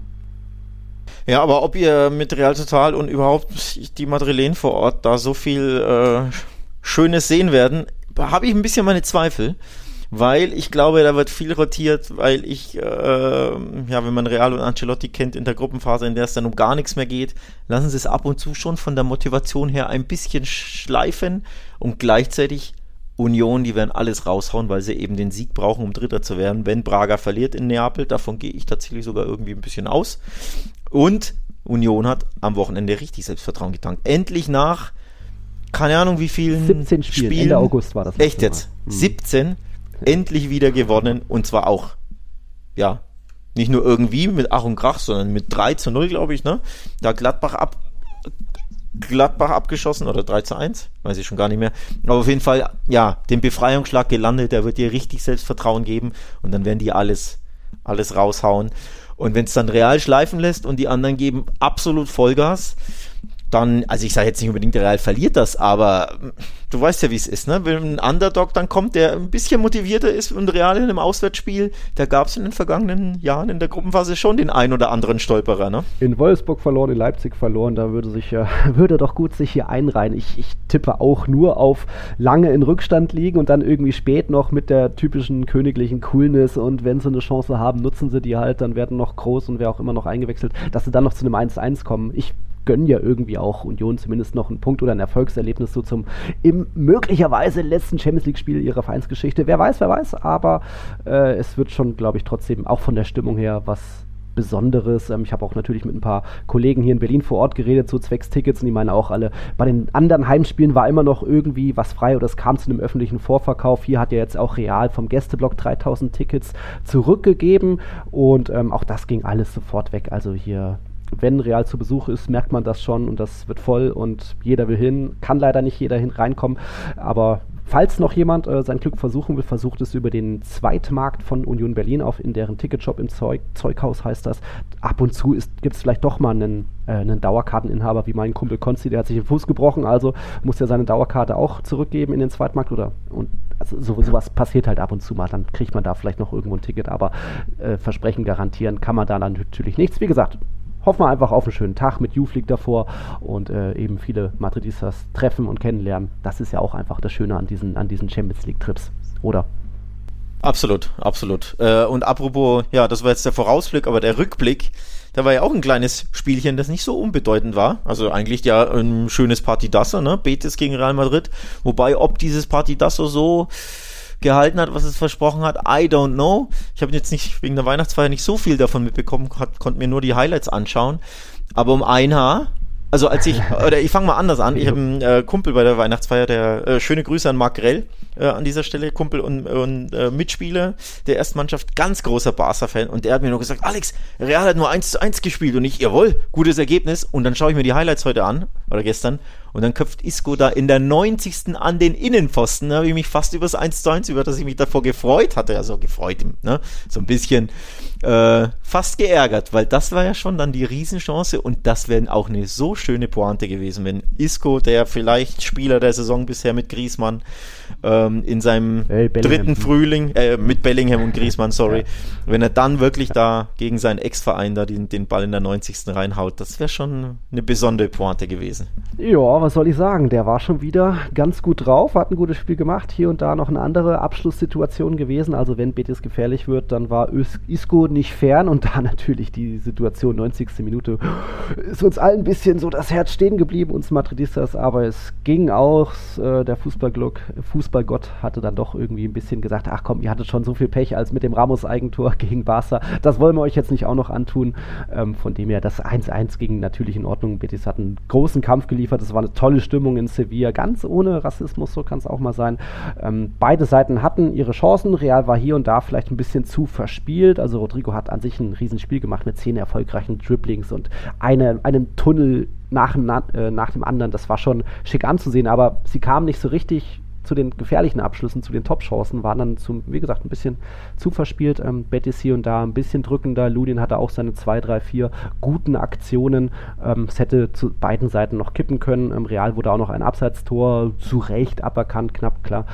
Ja, aber ob ihr mit Real Total und überhaupt die Madrilen vor Ort da so viel äh, Schönes sehen werden, habe ich ein bisschen meine Zweifel weil ich glaube, da wird viel rotiert, weil ich, äh, ja, wenn man Real und Ancelotti kennt in der Gruppenphase, in der es dann um gar nichts mehr geht, lassen sie es ab und zu schon von der Motivation her ein bisschen schleifen und gleichzeitig Union, die werden alles raushauen, weil sie eben den Sieg brauchen, um Dritter zu werden. Wenn Braga verliert in Neapel, davon gehe ich tatsächlich sogar irgendwie ein bisschen aus. Und Union hat am Wochenende richtig Selbstvertrauen getankt. Endlich nach, keine Ahnung wie vielen 17 Spielen. Spielen. Ende August war das. Echt jetzt? Hm. 17 endlich wieder gewonnen und zwar auch, ja, nicht nur irgendwie mit Ach und Krach, sondern mit 3 zu 0, glaube ich, ne? Da Gladbach ab, Gladbach abgeschossen oder 3 zu 1, weiß ich schon gar nicht mehr. Aber auf jeden Fall, ja, den Befreiungsschlag gelandet, der wird dir richtig Selbstvertrauen geben und dann werden die alles, alles raushauen. Und wenn es dann real schleifen lässt und die anderen geben absolut Vollgas, dann, also ich sage jetzt nicht unbedingt, der Real verliert das, aber du weißt ja, wie es ist, ne? Wenn ein Underdog dann kommt, der ein bisschen motivierter ist und Real in einem Auswärtsspiel, da gab es in den vergangenen Jahren in der Gruppenphase schon den ein oder anderen Stolperer, ne? In Wolfsburg verloren, in Leipzig verloren, da würde sich ja, würde doch gut sich hier einreihen. Ich, ich tippe auch nur auf lange in Rückstand liegen und dann irgendwie spät noch mit der typischen königlichen Coolness und wenn sie eine Chance haben, nutzen sie die halt, dann werden noch groß und wer auch immer noch eingewechselt, dass sie dann noch zu einem 1-1 kommen. Ich gönnen ja irgendwie auch Union zumindest noch einen Punkt oder ein Erfolgserlebnis so zum im möglicherweise letzten Champions League-Spiel ihrer Vereinsgeschichte. Wer weiß, wer weiß, aber äh, es wird schon, glaube ich, trotzdem auch von der Stimmung her was Besonderes. Ähm, ich habe auch natürlich mit ein paar Kollegen hier in Berlin vor Ort geredet, so zwecks Tickets, und die meinen auch alle, bei den anderen Heimspielen war immer noch irgendwie was frei oder es kam zu einem öffentlichen Vorverkauf. Hier hat ja jetzt auch Real vom Gästeblock 3000 Tickets zurückgegeben und ähm, auch das ging alles sofort weg. Also hier wenn Real zu Besuch ist, merkt man das schon und das wird voll und jeder will hin. Kann leider nicht jeder hin reinkommen, aber falls noch jemand äh, sein Glück versuchen will, versucht es über den Zweitmarkt von Union Berlin auf, in deren Ticketshop im Zeug, Zeughaus heißt das. Ab und zu gibt es vielleicht doch mal einen, äh, einen Dauerkarteninhaber wie mein Kumpel Konzi, der hat sich den Fuß gebrochen, also muss er seine Dauerkarte auch zurückgeben in den Zweitmarkt oder und also so, sowas passiert halt ab und zu mal, dann kriegt man da vielleicht noch irgendwo ein Ticket, aber äh, Versprechen garantieren kann man da natürlich nichts. Wie gesagt, hoffen wir einfach auf einen schönen Tag mit League davor und äh, eben viele Madridistas treffen und kennenlernen. Das ist ja auch einfach das Schöne an diesen, an diesen Champions League Trips, oder? Absolut, absolut. Äh, und apropos, ja, das war jetzt der Vorausblick, aber der Rückblick, da war ja auch ein kleines Spielchen, das nicht so unbedeutend war. Also eigentlich ja ein schönes Partidasso, ne? Betis gegen Real Madrid. Wobei, ob dieses Partidasso so gehalten hat, was es versprochen hat, I don't know. Ich habe jetzt nicht wegen der Weihnachtsfeier nicht so viel davon mitbekommen, konnte mir nur die Highlights anschauen. Aber um ein Haar also als ich, oder ich fange mal anders an. Ich habe einen äh, Kumpel bei der Weihnachtsfeier, der äh, schöne Grüße an Marc Grell äh, an dieser Stelle, Kumpel und, und äh, Mitspieler der Erstmannschaft, ganz großer Barca-Fan. Und der hat mir nur gesagt, Alex, Real hat nur 1 zu 1 gespielt. Und ich, jawohl, gutes Ergebnis. Und dann schaue ich mir die Highlights heute an, oder gestern, und dann köpft Isco da in der 90. an den Innenpfosten. Da habe ich mich fast über das 1 zu 1, über das ich mich davor gefreut hatte. Also gefreut, ne? so ein bisschen äh, fast geärgert, weil das war ja schon dann die Riesenchance und das wäre auch eine so schöne Pointe gewesen, wenn Isco, der vielleicht Spieler der Saison bisher mit Griesmann, ähm, in seinem hey, dritten Frühling, äh, mit Bellingham und Griesmann, sorry, ja. wenn er dann wirklich da gegen seinen Ex-Verein da den, den Ball in der 90. reinhaut, das wäre schon eine besondere Pointe gewesen. Ja, was soll ich sagen, der war schon wieder ganz gut drauf, hat ein gutes Spiel gemacht, hier und da noch eine andere Abschlusssituation gewesen, also wenn Betis gefährlich wird, dann war Isco nicht fern und da natürlich die Situation 90. Minute ist uns allen ein bisschen so das Herz stehen geblieben, uns Madridistas, aber es ging aus, äh, der Fußballglock, Fußballgott hatte dann doch irgendwie ein bisschen gesagt, ach komm, ihr hattet schon so viel Pech als mit dem Ramos-Eigentor gegen Barca. Das wollen wir euch jetzt nicht auch noch antun. Ähm, von dem her, das 1-1 ging natürlich in Ordnung. Betis hat einen großen Kampf geliefert. Es war eine tolle Stimmung in Sevilla, ganz ohne Rassismus, so kann es auch mal sein. Ähm, beide Seiten hatten ihre Chancen. Real war hier und da vielleicht ein bisschen zu verspielt. Also Rodrigo hat an sich ein Riesenspiel gemacht mit zehn erfolgreichen Dribblings und eine, einem Tunnel nach, äh, nach dem anderen. Das war schon schick anzusehen, aber sie kamen nicht so richtig zu den gefährlichen Abschlüssen, zu den Top-Chancen, waren dann, zum, wie gesagt, ein bisschen zu verspielt. Ähm, Betis hier und da ein bisschen drückender. Ludin hatte auch seine zwei, drei, vier guten Aktionen. Ähm, es hätte zu beiden Seiten noch kippen können. Ähm, Real wurde auch noch ein Abseitstor zu Recht aberkannt, knapp klar.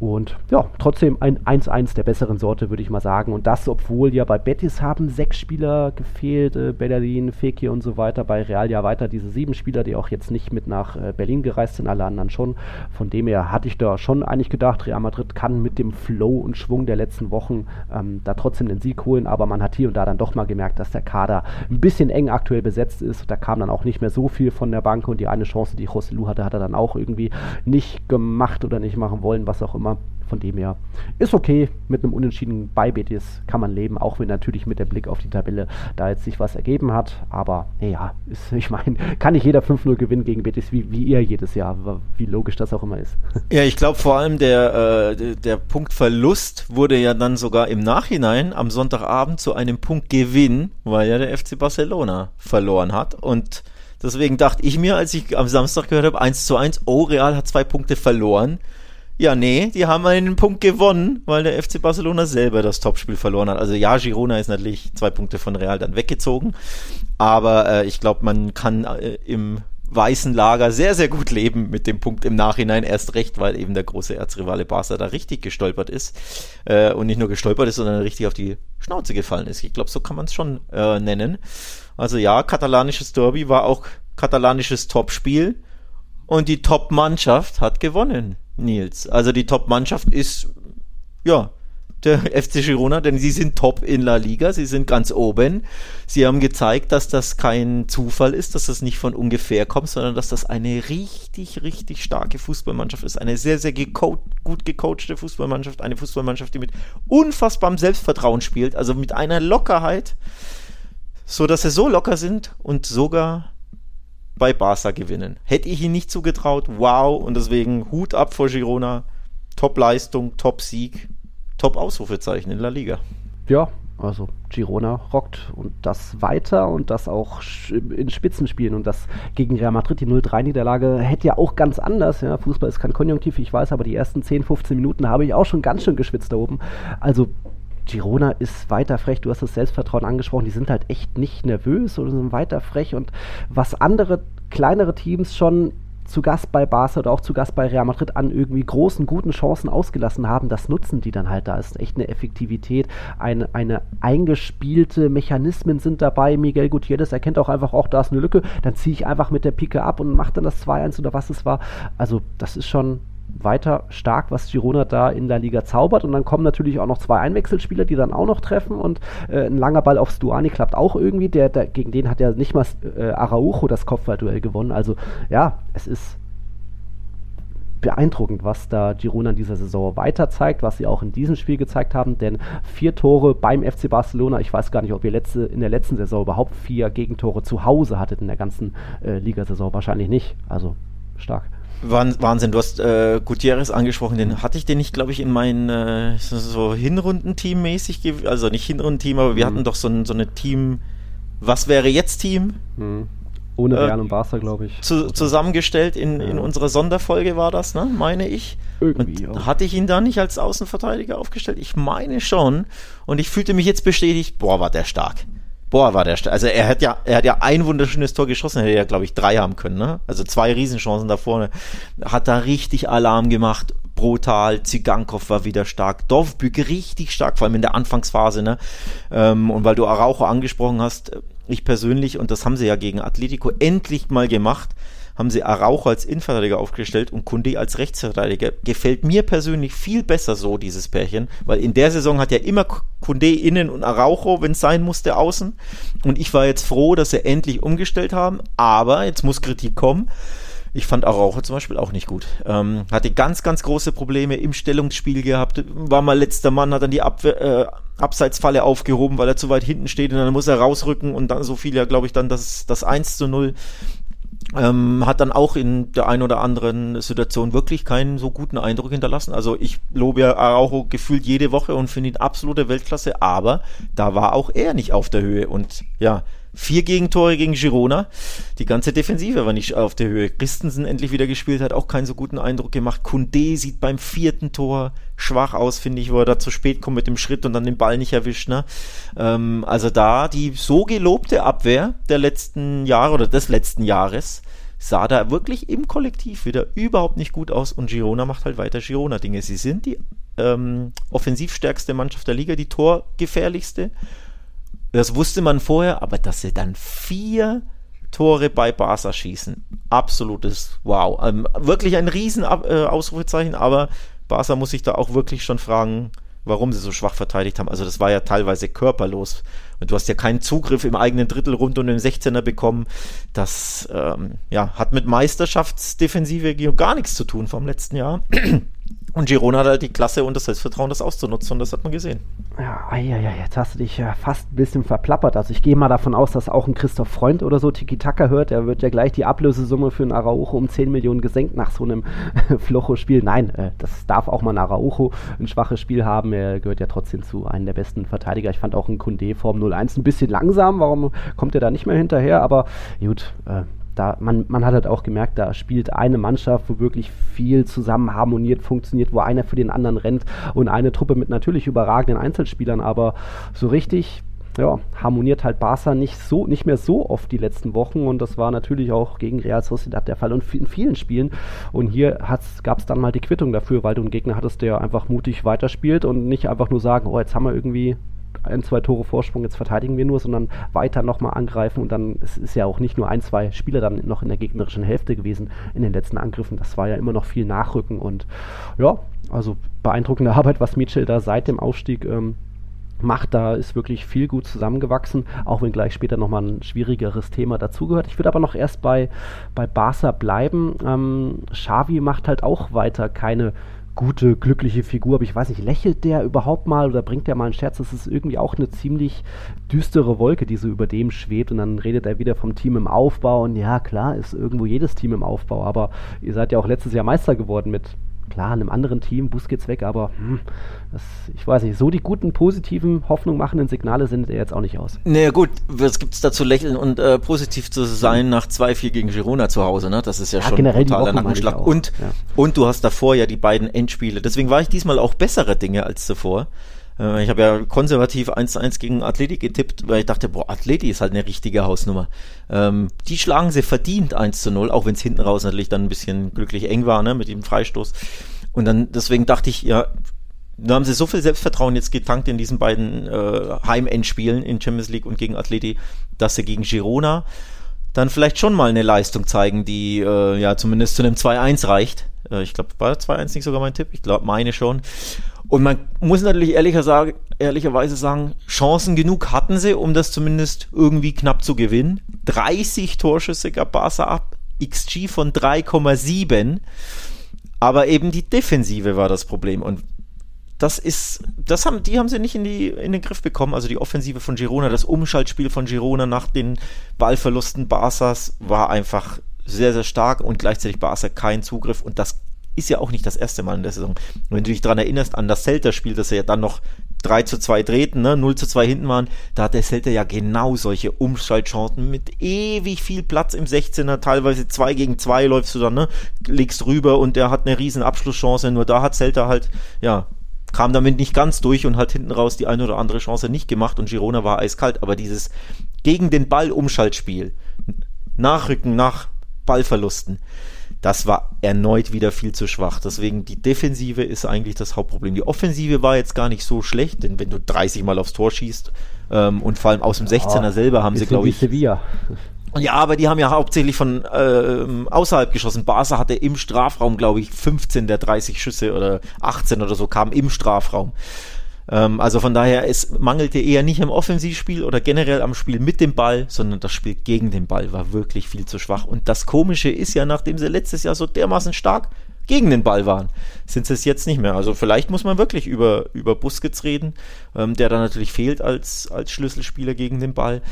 Und ja, trotzdem ein 1-1 der besseren Sorte, würde ich mal sagen. Und das, obwohl ja bei Betis haben sechs Spieler gefehlt, äh, Bellerin, Fekir und so weiter. Bei Real ja weiter diese sieben Spieler, die auch jetzt nicht mit nach äh, Berlin gereist sind, alle anderen schon. Von dem her hatte ich da schon eigentlich gedacht, Real Madrid kann mit dem Flow und Schwung der letzten Wochen ähm, da trotzdem den Sieg holen. Aber man hat hier und da dann doch mal gemerkt, dass der Kader ein bisschen eng aktuell besetzt ist. Da kam dann auch nicht mehr so viel von der Bank. Und die eine Chance, die José Lu hatte, hat er dann auch irgendwie nicht gemacht oder nicht machen wollen, was auch immer. Von dem her ist okay. Mit einem Unentschieden bei Betis kann man leben, auch wenn natürlich mit dem Blick auf die Tabelle da jetzt sich was ergeben hat. Aber naja, ich meine, kann nicht jeder 5-0 gewinnen gegen Betis, wie, wie ihr jedes Jahr, wie logisch das auch immer ist. Ja, ich glaube vor allem der, äh, der Punkt Verlust wurde ja dann sogar im Nachhinein am Sonntagabend zu einem Punktgewinn, weil ja der FC Barcelona verloren hat. Und deswegen dachte ich mir, als ich am Samstag gehört habe, 1 zu 1, oh, Real hat zwei Punkte verloren ja, nee, die haben einen Punkt gewonnen, weil der FC Barcelona selber das Topspiel verloren hat. Also ja, Girona ist natürlich zwei Punkte von Real dann weggezogen, aber äh, ich glaube, man kann äh, im weißen Lager sehr, sehr gut leben mit dem Punkt im Nachhinein erst recht, weil eben der große Erzrivale Barca da richtig gestolpert ist äh, und nicht nur gestolpert ist, sondern richtig auf die Schnauze gefallen ist. Ich glaube, so kann man es schon äh, nennen. Also ja, katalanisches Derby war auch katalanisches Topspiel und die Top-Mannschaft hat gewonnen. Nils. Also die Top-Mannschaft ist, ja, der FC Girona, denn sie sind top in La Liga, sie sind ganz oben. Sie haben gezeigt, dass das kein Zufall ist, dass das nicht von ungefähr kommt, sondern dass das eine richtig, richtig starke Fußballmannschaft ist. Eine sehr, sehr geco gut gecoachte Fußballmannschaft, eine Fußballmannschaft, die mit unfassbarem Selbstvertrauen spielt, also mit einer Lockerheit, so dass sie so locker sind und sogar bei Barca gewinnen. Hätte ich ihn nicht zugetraut, wow, und deswegen Hut ab vor Girona. Top-Leistung, Top-Sieg, Top-Ausrufezeichen in La Liga. Ja, also Girona rockt und das weiter und das auch in Spitzenspielen und das gegen Real Madrid, die 0-3-Niederlage, hätte ja auch ganz anders. Ja. Fußball ist kein Konjunktiv, ich weiß, aber die ersten 10, 15 Minuten habe ich auch schon ganz schön geschwitzt da oben. Also Girona ist weiter frech, du hast das Selbstvertrauen angesprochen, die sind halt echt nicht nervös oder sind weiter frech und was andere kleinere Teams schon zu Gast bei Barca oder auch zu Gast bei Real Madrid an irgendwie großen, guten Chancen ausgelassen haben, das nutzen die dann halt. Da ist echt eine Effektivität, eine, eine eingespielte Mechanismen sind dabei. Miguel Gutierrez erkennt auch einfach, auch da ist eine Lücke, dann ziehe ich einfach mit der Pike ab und mache dann das 2-1 oder was es war. Also das ist schon weiter stark, was Girona da in der Liga zaubert. Und dann kommen natürlich auch noch zwei Einwechselspieler, die dann auch noch treffen. Und äh, ein langer Ball auf Stuani klappt auch irgendwie. Der, der, gegen den hat ja nicht mal äh, Araujo das Kopfballduell gewonnen. Also ja, es ist beeindruckend, was da Girona in dieser Saison weiter zeigt, was sie auch in diesem Spiel gezeigt haben, denn vier Tore beim FC Barcelona, ich weiß gar nicht, ob ihr letzte, in der letzten Saison überhaupt vier Gegentore zu Hause hattet in der ganzen äh, Ligasaison, wahrscheinlich nicht, also stark. Wahnsinn, du hast äh, Gutierrez angesprochen, den hatte ich den nicht, glaube ich, in mein äh, so Hinrundenteam mäßig, also nicht Hinrundenteam, aber wir mhm. hatten doch so ein, so eine Team, was wäre jetzt Team? Mhm. Ohne äh, Real äh, und Barca, glaube ich. Zu, zusammengestellt in, ja. in unserer Sonderfolge war das, ne? meine ich. Irgendwie, und Hatte ich ihn da nicht als Außenverteidiger aufgestellt? Ich meine schon. Und ich fühlte mich jetzt bestätigt, boah, war der stark. Boah, war der stark. Also er hat ja, er hat ja ein wunderschönes Tor geschossen, hätte ja, glaube ich, drei haben können, ne? Also zwei Riesenchancen da vorne. Hat da richtig Alarm gemacht brutal. Zigankov war wieder stark. Dovbück richtig stark, vor allem in der Anfangsphase. Ne? Ähm, und weil du Araujo angesprochen hast, ich persönlich, und das haben sie ja gegen Atletico endlich mal gemacht, haben sie Araujo als Innenverteidiger aufgestellt und Kunde als Rechtsverteidiger. Gefällt mir persönlich viel besser so, dieses Pärchen, weil in der Saison hat ja immer Kunde innen und Araujo, wenn es sein musste, außen. Und ich war jetzt froh, dass sie endlich umgestellt haben, aber jetzt muss Kritik kommen. Ich fand Araujo zum Beispiel auch nicht gut. Ähm, hatte ganz, ganz große Probleme im Stellungsspiel gehabt. War mal letzter Mann, hat dann die Abwehr, äh, Abseitsfalle aufgehoben, weil er zu weit hinten steht und dann muss er rausrücken und dann so viel ja, glaube ich, dann das, das 1 zu 0. Ähm, hat dann auch in der einen oder anderen Situation wirklich keinen so guten Eindruck hinterlassen. Also ich lobe ja Araujo gefühlt jede Woche und finde ihn absolute Weltklasse, aber da war auch er nicht auf der Höhe und ja, Vier Gegentore gegen Girona. Die ganze Defensive war nicht auf der Höhe. Christensen endlich wieder gespielt, hat auch keinen so guten Eindruck gemacht. Kunde sieht beim vierten Tor schwach aus, finde ich, wo er da zu spät kommt mit dem Schritt und dann den Ball nicht erwischt. Ne? Ähm, also da die so gelobte Abwehr der letzten Jahre oder des letzten Jahres sah da wirklich im Kollektiv wieder überhaupt nicht gut aus und Girona macht halt weiter Girona-Dinge. Sie sind die ähm, offensivstärkste Mannschaft der Liga, die torgefährlichste das wusste man vorher, aber dass sie dann vier Tore bei Barca schießen, absolutes Wow. Ähm, wirklich ein riesen äh, Ausrufezeichen, aber Barca muss sich da auch wirklich schon fragen, warum sie so schwach verteidigt haben. Also das war ja teilweise körperlos. Und du hast ja keinen Zugriff im eigenen Drittel rund um den 16er bekommen. Das ähm, ja, hat mit Meisterschaftsdefensive gar nichts zu tun vom letzten Jahr. Und Girona hat halt die Klasse und das Selbstvertrauen, das auszunutzen und das hat man gesehen. Ja, ja, jetzt hast du dich ja fast ein bisschen verplappert. Also ich gehe mal davon aus, dass auch ein Christoph Freund oder so Tiki-Taka hört. Er wird ja gleich die Ablösesumme für einen Araujo um 10 Millionen gesenkt nach so einem Flocho-Spiel. Nein, äh, das darf auch mal ein Araujo ein schwaches Spiel haben. Er gehört ja trotzdem zu einem der besten Verteidiger. Ich fand auch ein Kunde Form 0-1 ein bisschen langsam. Warum kommt er da nicht mehr hinterher? Aber gut, äh, da, man, man hat halt auch gemerkt, da spielt eine Mannschaft, wo wirklich viel zusammen harmoniert, funktioniert, wo einer für den anderen rennt und eine Truppe mit natürlich überragenden Einzelspielern, aber so richtig ja, harmoniert halt Barca nicht so, nicht mehr so oft die letzten Wochen und das war natürlich auch gegen Real Sociedad der Fall und in vielen Spielen. Und hier gab es dann mal die Quittung dafür, weil du einen Gegner hattest, der einfach mutig weiterspielt und nicht einfach nur sagen, oh, jetzt haben wir irgendwie ein, zwei Tore Vorsprung, jetzt verteidigen wir nur, sondern weiter nochmal angreifen und dann es ist ja auch nicht nur ein, zwei Spieler dann noch in der gegnerischen Hälfte gewesen in den letzten Angriffen. Das war ja immer noch viel Nachrücken und ja, also beeindruckende Arbeit, was Mitchell da seit dem Aufstieg ähm, macht. Da ist wirklich viel gut zusammengewachsen, auch wenn gleich später nochmal ein schwierigeres Thema dazugehört. Ich würde aber noch erst bei, bei Barca bleiben. Ähm, Xavi macht halt auch weiter keine gute, glückliche Figur, aber ich weiß nicht, lächelt der überhaupt mal oder bringt der mal einen Scherz? Das ist irgendwie auch eine ziemlich düstere Wolke, die so über dem schwebt und dann redet er wieder vom Team im Aufbau und ja, klar, ist irgendwo jedes Team im Aufbau, aber ihr seid ja auch letztes Jahr Meister geworden mit klar, einem anderen Team, Busquets weg, aber hm, das, ich weiß nicht, so die guten, positiven, Hoffnung machenden Signale sendet er jetzt auch nicht aus. Naja gut, was gibt es da zu lächeln und äh, positiv zu sein nach 2-4 gegen Girona zu Hause, ne? Das ist ja, ja schon ein totaler Nackenschlag. Und, ja. und du hast davor ja die beiden Endspiele. Deswegen war ich diesmal auch bessere Dinge als zuvor. Äh, ich habe ja konservativ 1-1 gegen Athletik getippt, weil ich dachte, boah, Athletik ist halt eine richtige Hausnummer. Ähm, die schlagen sie verdient 1 0, auch wenn es hinten raus natürlich dann ein bisschen glücklich eng war, ne, mit dem Freistoß. Und dann, deswegen dachte ich, ja, da haben sie so viel Selbstvertrauen jetzt getankt in diesen beiden äh, Heimendspielen in Champions League und gegen Atleti, dass sie gegen Girona dann vielleicht schon mal eine Leistung zeigen, die äh, ja zumindest zu einem 2-1 reicht. Äh, ich glaube, war 2-1 nicht sogar mein Tipp? Ich glaube, meine schon. Und man muss natürlich ehrlicher sagen, ehrlicherweise sagen, Chancen genug hatten sie, um das zumindest irgendwie knapp zu gewinnen. 30 Torschüsse gab Barca ab, XG von 3,7. Aber eben die Defensive war das Problem. Und das ist, das haben, die haben sie nicht in, die, in den Griff bekommen. Also die Offensive von Girona, das Umschaltspiel von Girona nach den Ballverlusten Barças war einfach sehr, sehr stark und gleichzeitig Barca kein Zugriff und das ist ja auch nicht das erste Mal in der Saison. Wenn du dich daran erinnerst, an das Celta-Spiel, das er ja dann noch 3 zu 2 drehten, ne, 0 zu 2 hinten waren, da hat der Celta ja genau solche Umschaltchancen. Mit ewig viel Platz im 16er, teilweise 2 gegen 2 läufst du dann, ne, legst rüber und der hat eine riesen Abschlusschance, nur da hat Celta halt, ja, kam damit nicht ganz durch und hat hinten raus die eine oder andere Chance nicht gemacht und Girona war eiskalt, aber dieses gegen den Ball Umschaltspiel, Nachrücken nach Ballverlusten, das war erneut wieder viel zu schwach. Deswegen die Defensive ist eigentlich das Hauptproblem. Die Offensive war jetzt gar nicht so schlecht, denn wenn du 30 Mal aufs Tor schießt ähm, und vor allem aus dem 16er selber haben sie, glaube ich. Sevilla. Ja, aber die haben ja hauptsächlich von äh, außerhalb geschossen. Barca hatte im Strafraum, glaube ich, 15 der 30 Schüsse oder 18 oder so kamen im Strafraum. Ähm, also von daher, es mangelte eher nicht am Offensivspiel oder generell am Spiel mit dem Ball, sondern das Spiel gegen den Ball war wirklich viel zu schwach. Und das Komische ist ja, nachdem sie letztes Jahr so dermaßen stark gegen den Ball waren, sind sie es jetzt nicht mehr. Also vielleicht muss man wirklich über, über Busquets reden, ähm, der da natürlich fehlt als, als Schlüsselspieler gegen den Ball.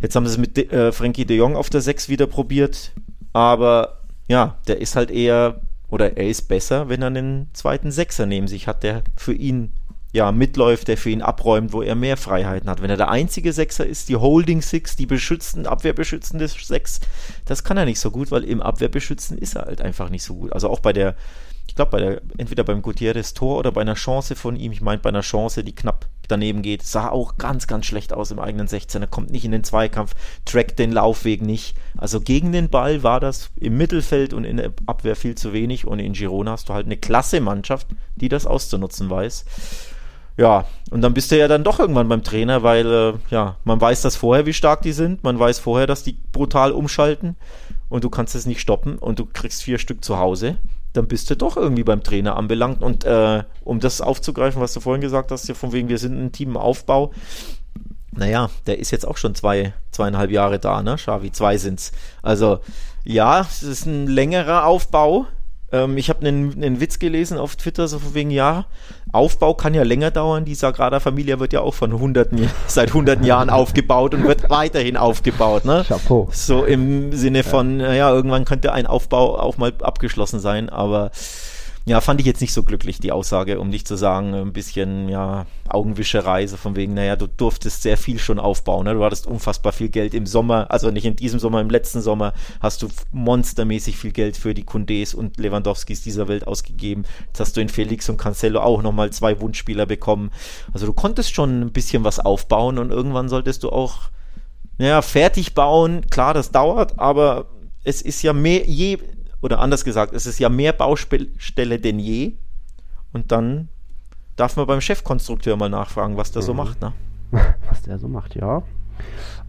Jetzt haben sie es mit De, äh, Frankie de Jong auf der 6 wieder probiert, aber ja, der ist halt eher, oder er ist besser, wenn er einen zweiten Sechser neben sich hat, der für ihn ja, mitläuft, der für ihn abräumt, wo er mehr Freiheiten hat. Wenn er der einzige Sechser ist, die Holding Six, die beschützten, abwehrbeschützende Sechs, das kann er nicht so gut, weil im Abwehrbeschützen ist er halt einfach nicht so gut. Also auch bei der, ich glaube, bei der, entweder beim Gutierrez Tor oder bei einer Chance von ihm, ich meine bei einer Chance, die knapp daneben geht, sah auch ganz, ganz schlecht aus im eigenen 16er, kommt nicht in den Zweikampf, trackt den Laufweg nicht. Also gegen den Ball war das im Mittelfeld und in der Abwehr viel zu wenig und in Girona hast du halt eine klasse Mannschaft, die das auszunutzen weiß. Ja, und dann bist du ja dann doch irgendwann beim Trainer, weil äh, ja, man weiß das vorher, wie stark die sind, man weiß vorher, dass die brutal umschalten und du kannst es nicht stoppen und du kriegst vier Stück zu Hause, dann bist du doch irgendwie beim Trainer anbelangt. Und äh, um das aufzugreifen, was du vorhin gesagt hast, ja, von wegen, wir sind ein Team im Aufbau. Naja, der ist jetzt auch schon zwei, zweieinhalb Jahre da, ne? Xavi, zwei sind's. Also, ja, es ist ein längerer Aufbau, ähm, ich habe einen, einen Witz gelesen auf Twitter, so von wegen, ja, Aufbau kann ja länger dauern. Die Sagrada Familia wird ja auch von hunderten, seit hunderten Jahren aufgebaut und wird weiterhin aufgebaut. Ne? Chapeau. So im Sinne von, ja. naja, irgendwann könnte ein Aufbau auch mal abgeschlossen sein, aber ja, fand ich jetzt nicht so glücklich, die Aussage, um nicht zu sagen, ein bisschen, ja, Augenwischerei, so von wegen, naja, du durftest sehr viel schon aufbauen, ne? du hattest unfassbar viel Geld im Sommer, also nicht in diesem Sommer, im letzten Sommer hast du monstermäßig viel Geld für die Kundés und Lewandowskis dieser Welt ausgegeben. Jetzt hast du in Felix und Cancelo auch nochmal zwei Wunschspieler bekommen. Also du konntest schon ein bisschen was aufbauen und irgendwann solltest du auch, naja, fertig bauen. Klar, das dauert, aber es ist ja mehr, je, oder anders gesagt, es ist ja mehr Baustelle denn je. Und dann darf man beim Chefkonstrukteur mal nachfragen, was der mhm. so macht. Ne? Was der so macht, ja.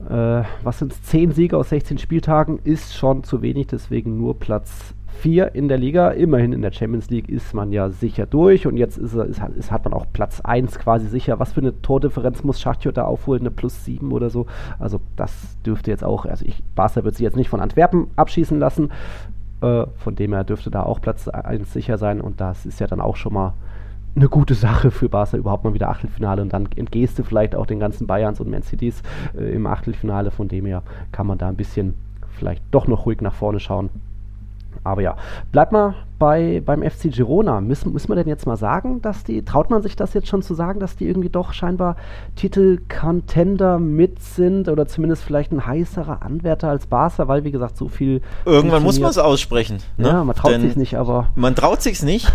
Äh, was sind 10 Siege aus 16 Spieltagen? Ist schon zu wenig, deswegen nur Platz 4 in der Liga. Immerhin in der Champions League ist man ja sicher durch und jetzt ist, ist, ist hat man auch Platz 1 quasi sicher. Was für eine Tordifferenz muss Schachtjo da aufholen? Eine plus 7 oder so? Also das dürfte jetzt auch, also ich, Barca wird sich jetzt nicht von Antwerpen abschießen lassen. Äh, von dem her dürfte da auch Platz 1 sicher sein und das ist ja dann auch schon mal eine gute Sache für Barca überhaupt mal wieder Achtelfinale und dann entgehst du vielleicht auch den ganzen Bayerns und Man Cities äh, im Achtelfinale. Von dem her kann man da ein bisschen vielleicht doch noch ruhig nach vorne schauen. Aber ja, bleibt mal bei, beim FC Girona. Müssen, müssen wir denn jetzt mal sagen, dass die, traut man sich das jetzt schon zu sagen, dass die irgendwie doch scheinbar Titel-Contender mit sind oder zumindest vielleicht ein heißerer Anwärter als Barca, weil wie gesagt so viel. Irgendwann muss man es aussprechen. Ne? Ja, man traut sich nicht, aber. Man traut sich nicht,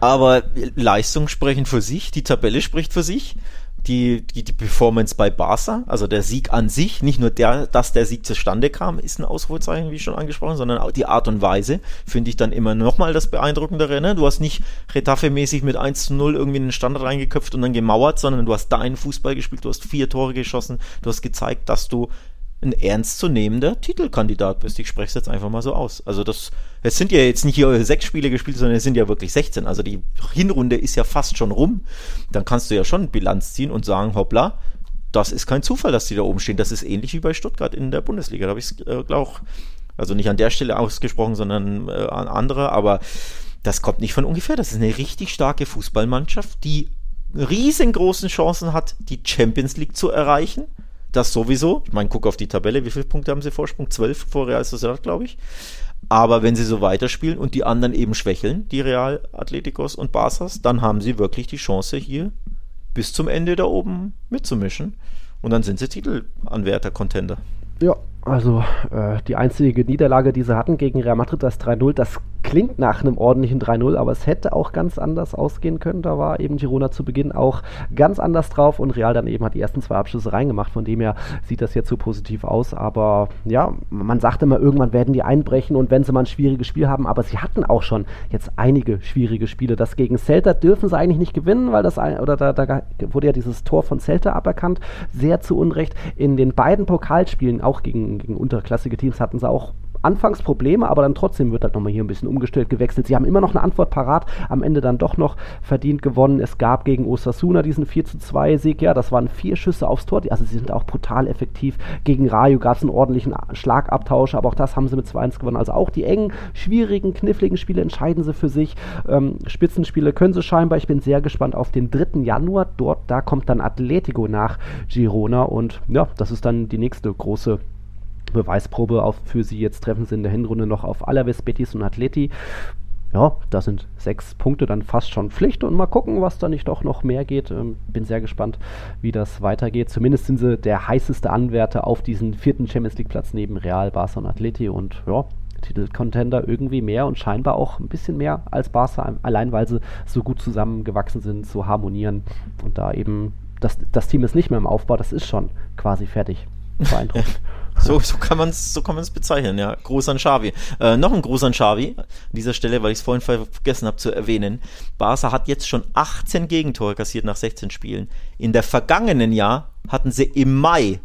aber Leistungen sprechen für sich, die Tabelle spricht für sich die, die, die Performance bei Barca, also der Sieg an sich, nicht nur der, dass der Sieg zustande kam, ist ein Ausrufezeichen, wie schon angesprochen, sondern auch die Art und Weise, finde ich dann immer nochmal das beeindruckendere. Ne? Du hast nicht Retafe-mäßig mit 1 zu 0 irgendwie in den Standard reingeköpft und dann gemauert, sondern du hast deinen Fußball gespielt, du hast vier Tore geschossen, du hast gezeigt, dass du ein ernstzunehmender Titelkandidat bist. Ich spreche es jetzt einfach mal so aus. Also das, es sind ja jetzt nicht hier sechs Spiele gespielt, sondern es sind ja wirklich 16. Also die Hinrunde ist ja fast schon rum. Dann kannst du ja schon Bilanz ziehen und sagen, hoppla, das ist kein Zufall, dass die da oben stehen. Das ist ähnlich wie bei Stuttgart in der Bundesliga. Da habe ich es, äh, auch, also nicht an der Stelle ausgesprochen, sondern äh, an anderer, aber das kommt nicht von ungefähr. Das ist eine richtig starke Fußballmannschaft, die riesengroßen Chancen hat, die Champions League zu erreichen. Das sowieso. Ich meine, guck auf die Tabelle. Wie viele Punkte haben sie Vorsprung? Zwölf vor Real Sociedad, glaube ich. Aber wenn sie so weiterspielen und die anderen eben schwächeln, die Real Atleticos und Barças, dann haben sie wirklich die Chance hier bis zum Ende da oben mitzumischen. Und dann sind sie Titelanwärter, Contender. Ja, also äh, die einzige Niederlage, die sie hatten gegen Real Madrid, das 3-0, das klingt nach einem ordentlichen 3-0, aber es hätte auch ganz anders ausgehen können. Da war eben Girona zu Beginn auch ganz anders drauf und Real dann eben hat die ersten zwei Abschlüsse reingemacht. Von dem her sieht das jetzt so positiv aus. Aber ja, man sagt immer, irgendwann werden die einbrechen und wenn sie mal ein schwieriges Spiel haben, aber sie hatten auch schon jetzt einige schwierige Spiele. Das gegen Celta dürfen sie eigentlich nicht gewinnen, weil das ein, oder da, da wurde ja dieses Tor von Celta aberkannt, sehr zu Unrecht. In den beiden Pokalspielen, auch gegen, gegen unterklassige Teams, hatten sie auch anfangs Probleme, aber dann trotzdem wird halt nochmal hier ein bisschen umgestellt, gewechselt. Sie haben immer noch eine Antwort parat, am Ende dann doch noch verdient gewonnen. Es gab gegen Osasuna diesen 4 zu 2 Sieg, ja, das waren vier Schüsse aufs Tor, also sie sind auch brutal effektiv. Gegen Rayo gab es einen ordentlichen Schlagabtausch, aber auch das haben sie mit 2-1 gewonnen. Also auch die engen, schwierigen, kniffligen Spiele entscheiden sie für sich. Ähm, Spitzenspiele können sie scheinbar. Ich bin sehr gespannt auf den 3. Januar. Dort, da kommt dann Atletico nach Girona und ja, das ist dann die nächste große Beweisprobe auf, für sie. Jetzt treffen sie in der Hinrunde noch auf Alaves, Betis und Atleti. Ja, da sind sechs Punkte dann fast schon Pflicht und mal gucken, was da nicht doch noch mehr geht. Ähm, bin sehr gespannt, wie das weitergeht. Zumindest sind sie der heißeste Anwärter auf diesen vierten Champions League Platz neben Real, Barca und Atleti und ja, Titelcontender irgendwie mehr und scheinbar auch ein bisschen mehr als Barca, allein weil sie so gut zusammengewachsen sind, so harmonieren und da eben das, das Team ist nicht mehr im Aufbau, das ist schon quasi fertig. Beeindruckend. So, so kann man es so bezeichnen, ja. Gruß an Xavi. Äh, noch ein Gruß an Xavi an dieser Stelle, weil ich es vorhin vergessen habe zu erwähnen. Barca hat jetzt schon 18 Gegentore kassiert nach 16 Spielen. In der vergangenen Jahr hatten sie im Mai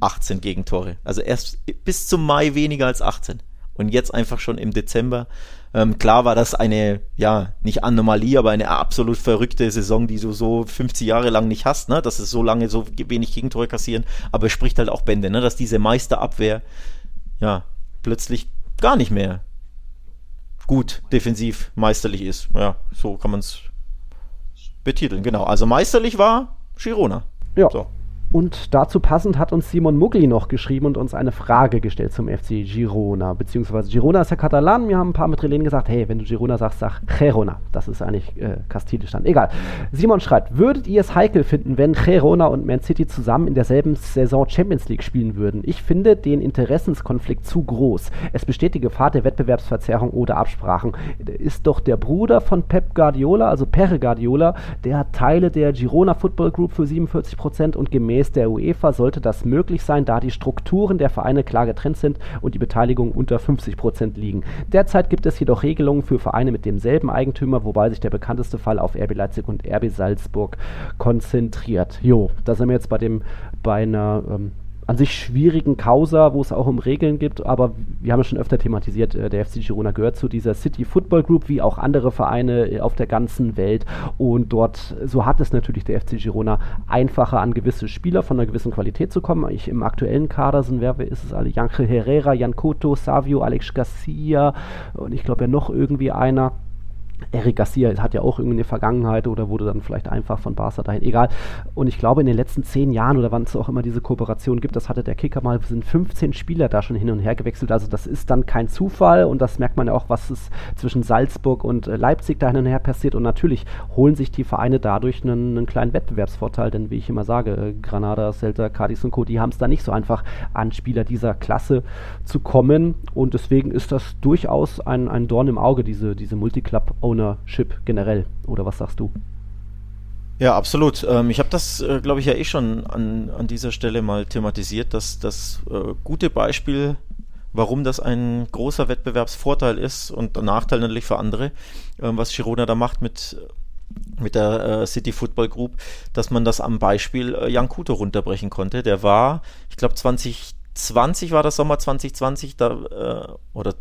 18 Gegentore. Also erst bis zum Mai weniger als 18. Und jetzt einfach schon im Dezember ähm, klar war das eine, ja, nicht Anomalie, aber eine absolut verrückte Saison, die du so 50 Jahre lang nicht hast, ne? dass es so lange so wenig Gegentore kassieren, aber es spricht halt auch Bände, ne? dass diese Meisterabwehr, ja, plötzlich gar nicht mehr gut defensiv meisterlich ist. Ja, so kann man es betiteln, genau. Also meisterlich war Girona. Ja. So. Und dazu passend hat uns Simon Mugli noch geschrieben und uns eine Frage gestellt zum FC Girona. Beziehungsweise Girona ist ja Katalan. Wir haben ein paar mit Relais gesagt, hey, wenn du Girona sagst, sag Girona. Das ist eigentlich äh, Kastilisch dann. Egal. Simon schreibt, würdet ihr es heikel finden, wenn Girona und Man City zusammen in derselben Saison Champions League spielen würden? Ich finde den Interessenskonflikt zu groß. Es besteht die Gefahr der Wettbewerbsverzerrung oder Absprachen. Ist doch der Bruder von Pep Guardiola, also Pere Guardiola, der Teile der Girona Football Group für 47 Prozent und gemäß Gemäß der UEFA sollte das möglich sein, da die Strukturen der Vereine klar getrennt sind und die Beteiligung unter 50 Prozent liegen. Derzeit gibt es jedoch Regelungen für Vereine mit demselben Eigentümer, wobei sich der bekannteste Fall auf RB Leipzig und RB Salzburg konzentriert. Jo, da sind wir jetzt bei dem bei einer ähm, an sich schwierigen Causa, wo es auch um Regeln gibt, aber wir haben ja schon öfter thematisiert, äh, der FC Girona gehört zu dieser City Football Group, wie auch andere Vereine äh, auf der ganzen Welt und dort, so hat es natürlich der FC Girona einfacher an gewisse Spieler von einer gewissen Qualität zu kommen. Ich, Im aktuellen Kader sind, wer, wer ist es alle? Janke Herrera, Jan Koto, Savio, Alex Garcia und ich glaube ja noch irgendwie einer. Eric Garcia hat ja auch irgendwie eine Vergangenheit oder wurde dann vielleicht einfach von Barca dahin, egal. Und ich glaube, in den letzten zehn Jahren oder wann es auch immer diese Kooperation gibt, das hatte der Kicker mal, sind 15 Spieler da schon hin und her gewechselt. Also das ist dann kein Zufall und das merkt man ja auch, was es zwischen Salzburg und äh, Leipzig da hin und her passiert. Und natürlich holen sich die Vereine dadurch einen, einen kleinen Wettbewerbsvorteil, denn wie ich immer sage, äh, Granada, Celta, Cadiz und Co., die haben es da nicht so einfach an Spieler dieser Klasse zu kommen. Und deswegen ist das durchaus ein, ein Dorn im Auge, diese, diese Multiclub- Ownership generell. Oder was sagst du? Ja, absolut. Ähm, ich habe das, äh, glaube ich, ja eh schon an, an dieser Stelle mal thematisiert, dass das äh, gute Beispiel, warum das ein großer Wettbewerbsvorteil ist und ein Nachteil natürlich für andere, äh, was Girona da macht mit mit der äh, City Football Group, dass man das am Beispiel äh, Jan Kuto runterbrechen konnte. Der war, ich glaube 20 2020 war das Sommer 2020, da, äh, oder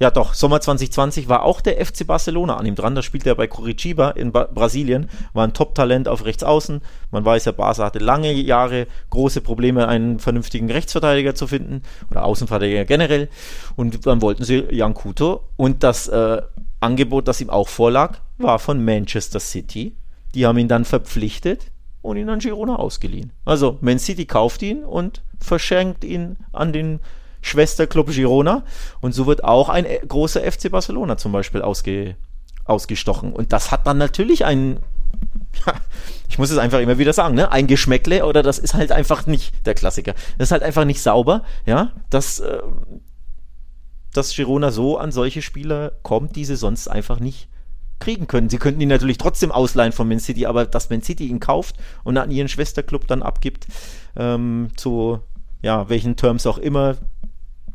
ja doch, Sommer 2020 war auch der FC Barcelona an ihm dran. Da spielte er bei Curitiba in ba Brasilien, war ein Top-Talent auf Rechtsaußen. Man weiß ja, Barca hatte lange Jahre große Probleme, einen vernünftigen Rechtsverteidiger zu finden oder Außenverteidiger generell. Und dann wollten sie Jan Kuto und das äh, Angebot, das ihm auch vorlag, war von Manchester City. Die haben ihn dann verpflichtet und ihn an Girona ausgeliehen. Also Man City kauft ihn und verschenkt ihn an den Schwesterclub Girona. Und so wird auch ein äh, großer FC Barcelona zum Beispiel ausge, ausgestochen. Und das hat dann natürlich ein, ich muss es einfach immer wieder sagen, ne? ein Geschmäckle oder das ist halt einfach nicht der Klassiker. Das ist halt einfach nicht sauber, ja, dass, äh, dass Girona so an solche Spieler kommt, die sie sonst einfach nicht kriegen können. Sie könnten ihn natürlich trotzdem ausleihen von Man City, aber dass Man City ihn kauft und an ihren Schwesterclub dann abgibt, ähm, zu ja, welchen Terms auch immer,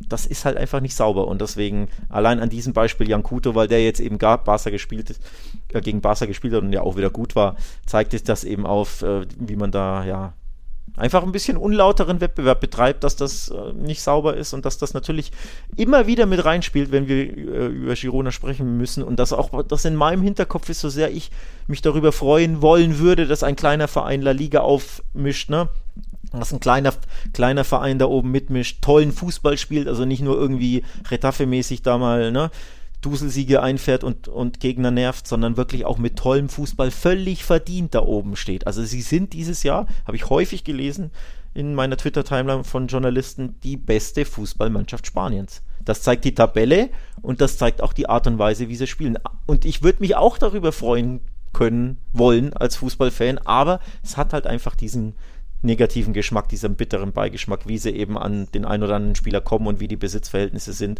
das ist halt einfach nicht sauber und deswegen allein an diesem Beispiel Jan Kuto, weil der jetzt eben gar Barca gespielt äh, gegen Barca gespielt hat und ja auch wieder gut war, zeigt es das eben auf, äh, wie man da ja einfach ein bisschen unlauteren Wettbewerb betreibt, dass das äh, nicht sauber ist und dass das natürlich immer wieder mit reinspielt, wenn wir äh, über Girona sprechen müssen und dass auch das in meinem Hinterkopf ist, so sehr ich mich darüber freuen wollen würde, dass ein kleiner Verein La Liga aufmischt, ne? Dass ein kleiner, kleiner Verein da oben mitmischt, tollen Fußball spielt, also nicht nur irgendwie Retafe-mäßig da mal, ne, Duselsiege einfährt und, und Gegner nervt, sondern wirklich auch mit tollem Fußball völlig verdient da oben steht. Also sie sind dieses Jahr, habe ich häufig gelesen in meiner Twitter-Timeline von Journalisten, die beste Fußballmannschaft Spaniens. Das zeigt die Tabelle und das zeigt auch die Art und Weise, wie sie spielen. Und ich würde mich auch darüber freuen können, wollen als Fußballfan, aber es hat halt einfach diesen, negativen Geschmack, diesen bitteren Beigeschmack, wie sie eben an den ein oder anderen Spieler kommen und wie die Besitzverhältnisse sind.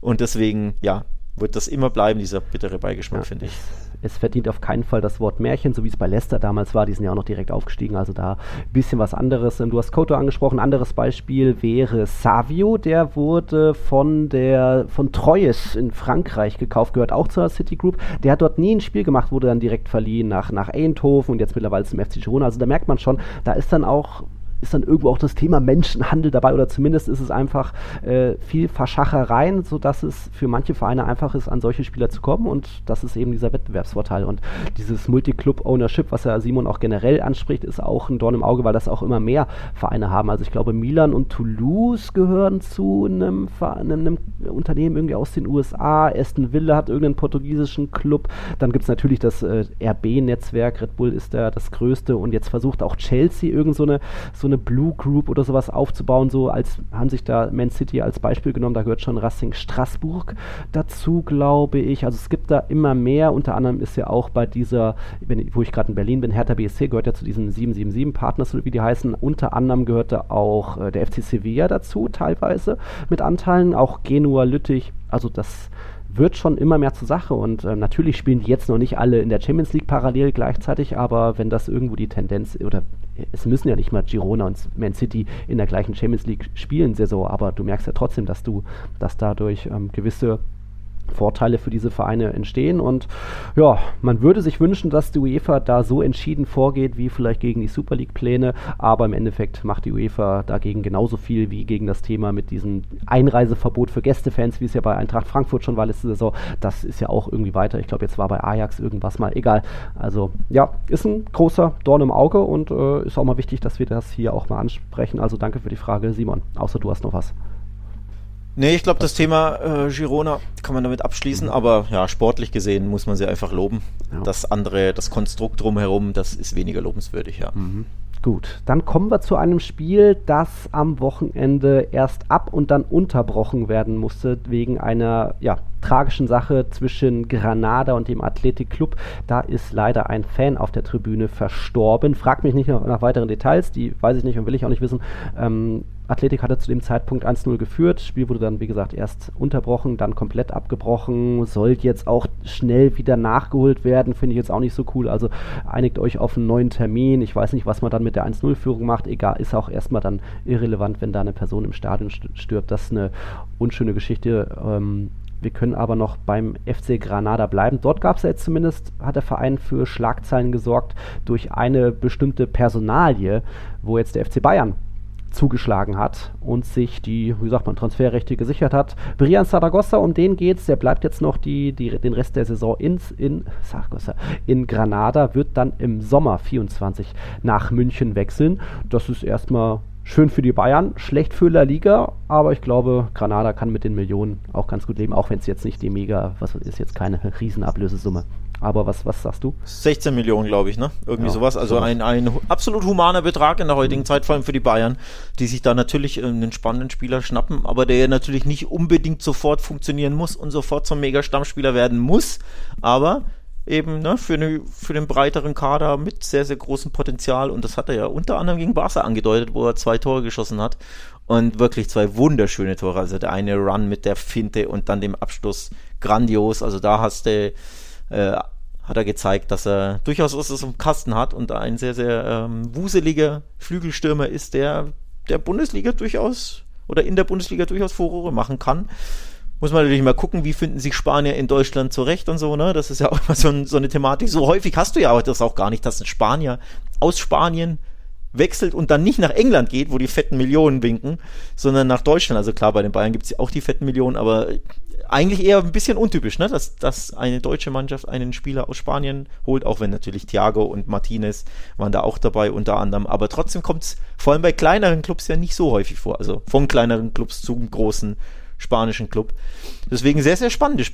Und deswegen, ja, wird das immer bleiben, dieser bittere Beigeschmack, ja, finde ich. Es verdient auf keinen Fall das Wort Märchen, so wie es bei Leicester damals war. Die sind ja auch noch direkt aufgestiegen, also da ein bisschen was anderes. Du hast Koto angesprochen. Ein anderes Beispiel wäre Savio. Der wurde von der von Troyes in Frankreich gekauft, gehört auch zur City Group. Der hat dort nie ein Spiel gemacht, wurde dann direkt verliehen nach, nach Eindhoven und jetzt mittlerweile zum FC Girona. Also da merkt man schon, da ist dann auch ist dann irgendwo auch das Thema Menschenhandel dabei oder zumindest ist es einfach äh, viel Verschachereien, sodass es für manche Vereine einfach ist, an solche Spieler zu kommen und das ist eben dieser Wettbewerbsvorteil. Und dieses Multi-Club-Ownership, was ja Simon auch generell anspricht, ist auch ein Dorn im Auge, weil das auch immer mehr Vereine haben. Also ich glaube, Milan und Toulouse gehören zu einem, einem, einem Unternehmen irgendwie aus den USA. Aston Villa hat irgendeinen portugiesischen Club. Dann gibt es natürlich das äh, RB-Netzwerk. Red Bull ist da das größte und jetzt versucht auch Chelsea irgend so eine, so eine eine Blue Group oder sowas aufzubauen, so als haben sich da Man City als Beispiel genommen, da gehört schon Racing Straßburg dazu, glaube ich. Also es gibt da immer mehr, unter anderem ist ja auch bei dieser, wo ich gerade in Berlin bin, Hertha BSC gehört ja zu diesen 777 Partners, wie die heißen. Unter anderem gehört da auch äh, der FC Sevilla dazu, teilweise mit Anteilen, auch Genua, Lüttich, also das wird schon immer mehr zur Sache und äh, natürlich spielen die jetzt noch nicht alle in der Champions League parallel gleichzeitig, aber wenn das irgendwo die Tendenz oder es müssen ja nicht mal Girona und Man City in der gleichen Champions League spielen Saison, aber du merkst ja trotzdem, dass du, dass dadurch ähm, gewisse Vorteile für diese Vereine entstehen. Und ja, man würde sich wünschen, dass die UEFA da so entschieden vorgeht, wie vielleicht gegen die Super League-Pläne. Aber im Endeffekt macht die UEFA dagegen genauso viel wie gegen das Thema mit diesem Einreiseverbot für Gästefans, wie es ja bei Eintracht Frankfurt schon war letzte Saison. Das ist ja auch irgendwie weiter. Ich glaube, jetzt war bei Ajax irgendwas mal egal. Also ja, ist ein großer Dorn im Auge und äh, ist auch mal wichtig, dass wir das hier auch mal ansprechen. Also danke für die Frage, Simon. Außer du hast noch was. Nee, ich glaube, das Thema äh, Girona kann man damit abschließen, aber ja, sportlich gesehen muss man sie einfach loben. Ja. Das andere, das Konstrukt drumherum, das ist weniger lobenswürdig, ja. Mhm. Gut, dann kommen wir zu einem Spiel, das am Wochenende erst ab und dann unterbrochen werden musste wegen einer ja, tragischen Sache zwischen Granada und dem Athletic Club. Da ist leider ein Fan auf der Tribüne verstorben. Frag mich nicht nach, nach weiteren Details, die weiß ich nicht und will ich auch nicht wissen. Ähm, Athletik hatte zu dem Zeitpunkt 1-0 geführt. Das Spiel wurde dann, wie gesagt, erst unterbrochen, dann komplett abgebrochen. Sollte jetzt auch schnell wieder nachgeholt werden, finde ich jetzt auch nicht so cool. Also einigt euch auf einen neuen Termin. Ich weiß nicht, was man dann mit der 1-0-Führung macht. Egal, ist auch erstmal dann irrelevant, wenn da eine Person im Stadion stirbt. Das ist eine unschöne Geschichte. Ähm, wir können aber noch beim FC Granada bleiben. Dort gab es ja jetzt zumindest, hat der Verein für Schlagzeilen gesorgt durch eine bestimmte Personalie, wo jetzt der FC Bayern zugeschlagen hat und sich die, wie sagt man, Transferrechte gesichert hat. Brian Saragossa, um den geht's, der bleibt jetzt noch die, die, den Rest der Saison ins, in, Saragossa, in Granada, wird dann im Sommer 24 nach München wechseln. Das ist erstmal schön für die Bayern, schlecht für La Liga, aber ich glaube, Granada kann mit den Millionen auch ganz gut leben, auch wenn es jetzt nicht die mega, was ist jetzt keine Riesenablösesumme. Aber was, was sagst du? 16 Millionen, glaube ich, ne? Irgendwie ja, sowas. Also ein, ein absolut humaner Betrag in der heutigen mhm. Zeit, vor allem für die Bayern, die sich da natürlich einen spannenden Spieler schnappen, aber der natürlich nicht unbedingt sofort funktionieren muss und sofort zum Mega-Stammspieler werden muss. Aber eben ne, für, eine, für den breiteren Kader mit sehr, sehr großem Potenzial. Und das hat er ja unter anderem gegen Barca angedeutet, wo er zwei Tore geschossen hat. Und wirklich zwei wunderschöne Tore. Also der eine Run mit der Finte und dann dem Abschluss grandios. Also da hast du, äh, hat er gezeigt, dass er durchaus was im Kasten hat und ein sehr, sehr ähm, wuseliger Flügelstürmer ist, der der Bundesliga durchaus oder in der Bundesliga durchaus Furore machen kann muss man natürlich mal gucken, wie finden sich Spanier in Deutschland zurecht und so, ne? Das ist ja auch immer so, ein, so eine Thematik. So häufig hast du ja das auch gar nicht, dass ein Spanier aus Spanien wechselt und dann nicht nach England geht, wo die fetten Millionen winken, sondern nach Deutschland. Also klar, bei den Bayern gibt es auch die fetten Millionen, aber eigentlich eher ein bisschen untypisch, ne? dass, dass eine deutsche Mannschaft einen Spieler aus Spanien holt, auch wenn natürlich Thiago und Martinez waren da auch dabei unter anderem. Aber trotzdem kommt es vor allem bei kleineren Clubs ja nicht so häufig vor. Also von kleineren Clubs zum großen spanischen Club. Deswegen sehr, sehr spannende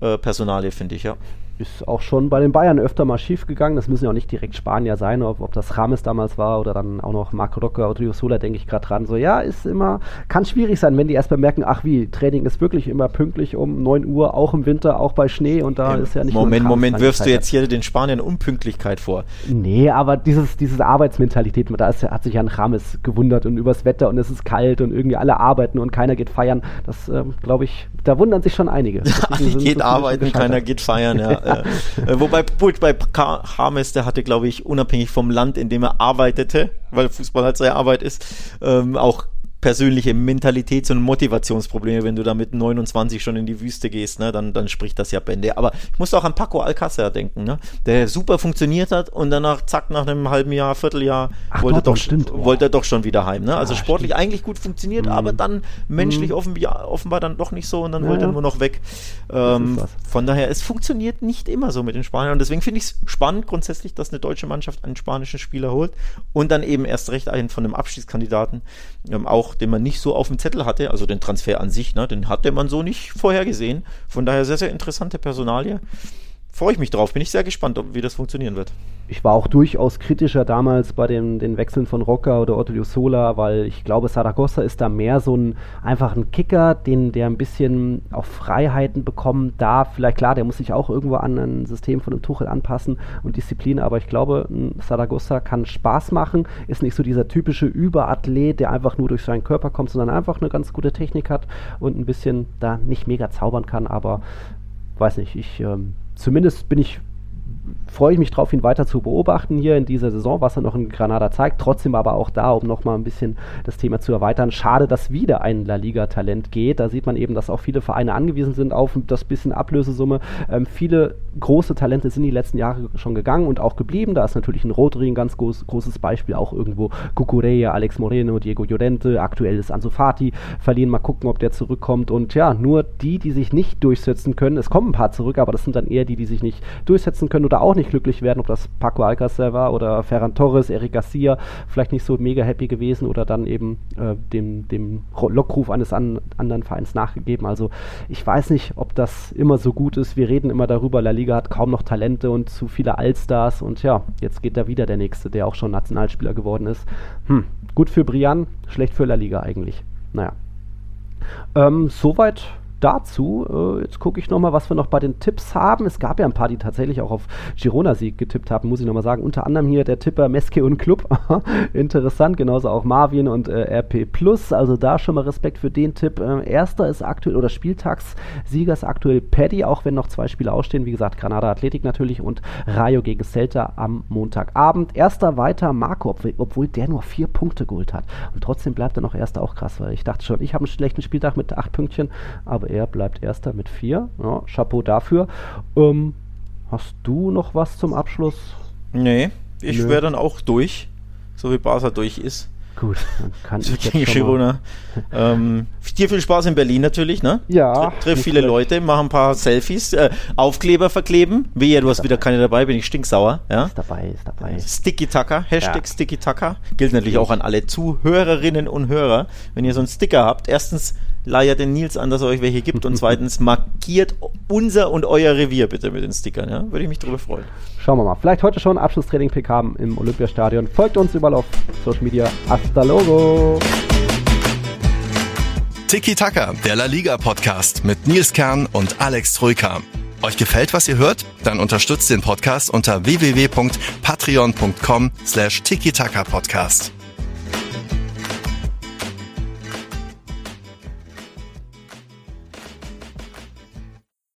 äh, Personalie, finde ich, ja ist auch schon bei den Bayern öfter mal schief gegangen. Das müssen ja auch nicht direkt Spanier sein, ob, ob das Rames damals war oder dann auch noch Marco Rocker oder Rio Sola, denke ich gerade dran. So, ja, ist immer, kann schwierig sein, wenn die erst mal merken, ach wie, Training ist wirklich immer pünktlich um 9 Uhr, auch im Winter, auch bei Schnee und da ja, ist ja nicht Moment, Moment, wirfst du jetzt hier den Spaniern Unpünktlichkeit vor? Nee, aber dieses, dieses Arbeitsmentalität, da ist, hat sich ja ein Rames gewundert und übers Wetter und es ist kalt und irgendwie alle arbeiten und keiner geht feiern. Das, äh, glaube ich, da wundern sich schon einige. Alle geht arbeiten, keiner geht feiern, ja. Äh, wobei, gut, bei Hames, der hatte, glaube ich, unabhängig vom Land, in dem er arbeitete, weil Fußball halt seine Arbeit ist, ähm, auch persönliche Mentalitäts- und Motivationsprobleme, wenn du da mit 29 schon in die Wüste gehst, ne, dann, dann spricht das ja Bände. Aber ich muss auch an Paco Alcácer denken, ne, der super funktioniert hat und danach, zack, nach einem halben Jahr, Vierteljahr, Ach, wollte, doch, stimmt. wollte er doch schon wieder heim. Ne? Also ja, sportlich stimmt. eigentlich gut funktioniert, mhm. aber dann menschlich mhm. offenbar, offenbar dann doch nicht so und dann ja, wollte er nur noch weg. Ähm, von daher, es funktioniert nicht immer so mit den Spaniern und deswegen finde ich es spannend grundsätzlich, dass eine deutsche Mannschaft einen spanischen Spieler holt und dann eben erst recht einen von einem Abschiedskandidaten ähm, auch den man nicht so auf dem Zettel hatte, also den Transfer an sich, ne, den hatte man so nicht vorhergesehen. Von daher sehr, sehr interessante Personalie freue ich mich drauf. Bin ich sehr gespannt, ob, wie das funktionieren wird. Ich war auch durchaus kritischer damals bei den, den Wechseln von Rocker oder Otto Sola, weil ich glaube, Saragossa ist da mehr so ein einfach ein Kicker, den, der ein bisschen auf Freiheiten bekommen darf. Vielleicht klar, der muss sich auch irgendwo an ein System von einem Tuchel anpassen und Disziplin, aber ich glaube, Saragossa kann Spaß machen, ist nicht so dieser typische Überathlet, der einfach nur durch seinen Körper kommt, sondern einfach eine ganz gute Technik hat und ein bisschen da nicht mega zaubern kann, aber weiß nicht, ich ähm, zumindest bin ich freue ich mich drauf, ihn weiter zu beobachten hier in dieser Saison, was er noch in Granada zeigt. Trotzdem aber auch da, um nochmal ein bisschen das Thema zu erweitern. Schade, dass wieder ein La Liga-Talent geht. Da sieht man eben, dass auch viele Vereine angewiesen sind auf das bisschen Ablösesumme. Ähm, viele große Talente sind die letzten Jahre schon gegangen und auch geblieben. Da ist natürlich ein Rodri ein ganz groß, großes Beispiel. Auch irgendwo Cucureya, Alex Moreno, Diego Llorente. Aktuell ist Ansu Fati verliehen. Mal gucken, ob der zurückkommt. Und ja, nur die, die sich nicht durchsetzen können. Es kommen ein paar zurück, aber das sind dann eher die, die sich nicht durchsetzen können oder auch nicht glücklich werden, ob das Paco Alcacer war oder Ferran Torres, Eric Garcia, vielleicht nicht so mega happy gewesen oder dann eben äh, dem, dem Lockruf eines an, anderen Vereins nachgegeben. Also ich weiß nicht, ob das immer so gut ist. Wir reden immer darüber, La Liga hat kaum noch Talente und zu viele Allstars und ja, jetzt geht da wieder der Nächste, der auch schon Nationalspieler geworden ist. Hm, gut für Brian, schlecht für La Liga eigentlich. Naja. Ähm, soweit dazu. Äh, jetzt gucke ich nochmal, was wir noch bei den Tipps haben. Es gab ja ein paar, die tatsächlich auch auf Girona-Sieg getippt haben, muss ich nochmal sagen. Unter anderem hier der Tipper Meske und Club. Interessant, genauso auch Marvin und äh, RP Plus. Also da schon mal Respekt für den Tipp. Äh, erster ist aktuell, oder Spieltagssieger ist aktuell Paddy, auch wenn noch zwei Spiele ausstehen. Wie gesagt, Granada Athletik natürlich und Rayo gegen Celta am Montagabend. Erster weiter Marco, obwohl der nur vier Punkte geholt hat. Und trotzdem bleibt er noch erster, auch krass, weil ich dachte schon, ich habe einen schlechten Spieltag mit acht Pünktchen, aber er bleibt Erster mit vier. Ja, Chapeau dafür. Ähm, hast du noch was zum Abschluss? Nee, ich wäre dann auch durch, so wie Barca durch ist. Gut, dann kann ich gegen Girona. ähm, dir viel Spaß in Berlin natürlich, ne? Ja. Triff viele Leute, mach ein paar Selfies, äh, Aufkleber verkleben. Wehe, du hast wieder keine dabei, bin ich stinksauer. Ja? Ist dabei, ist dabei. Sticky Tucker, Hashtag ja. Sticky Tucker. Gilt natürlich auch an alle Zuhörerinnen und Hörer. Wenn ihr so einen Sticker habt, erstens leiert den Nils an, dass er euch welche gibt und zweitens markiert unser und euer Revier bitte mit den Stickern, ja? Würde ich mich drüber freuen. Schauen wir mal. Vielleicht heute schon Abschlusstraining PK im Olympiastadion. Folgt uns überall auf Social Media. Hasta logo! Tiki Taka, der La Liga Podcast mit Nils Kern und Alex Troika. Euch gefällt, was ihr hört? Dann unterstützt den Podcast unter www.patreon.com slash tiki Podcast.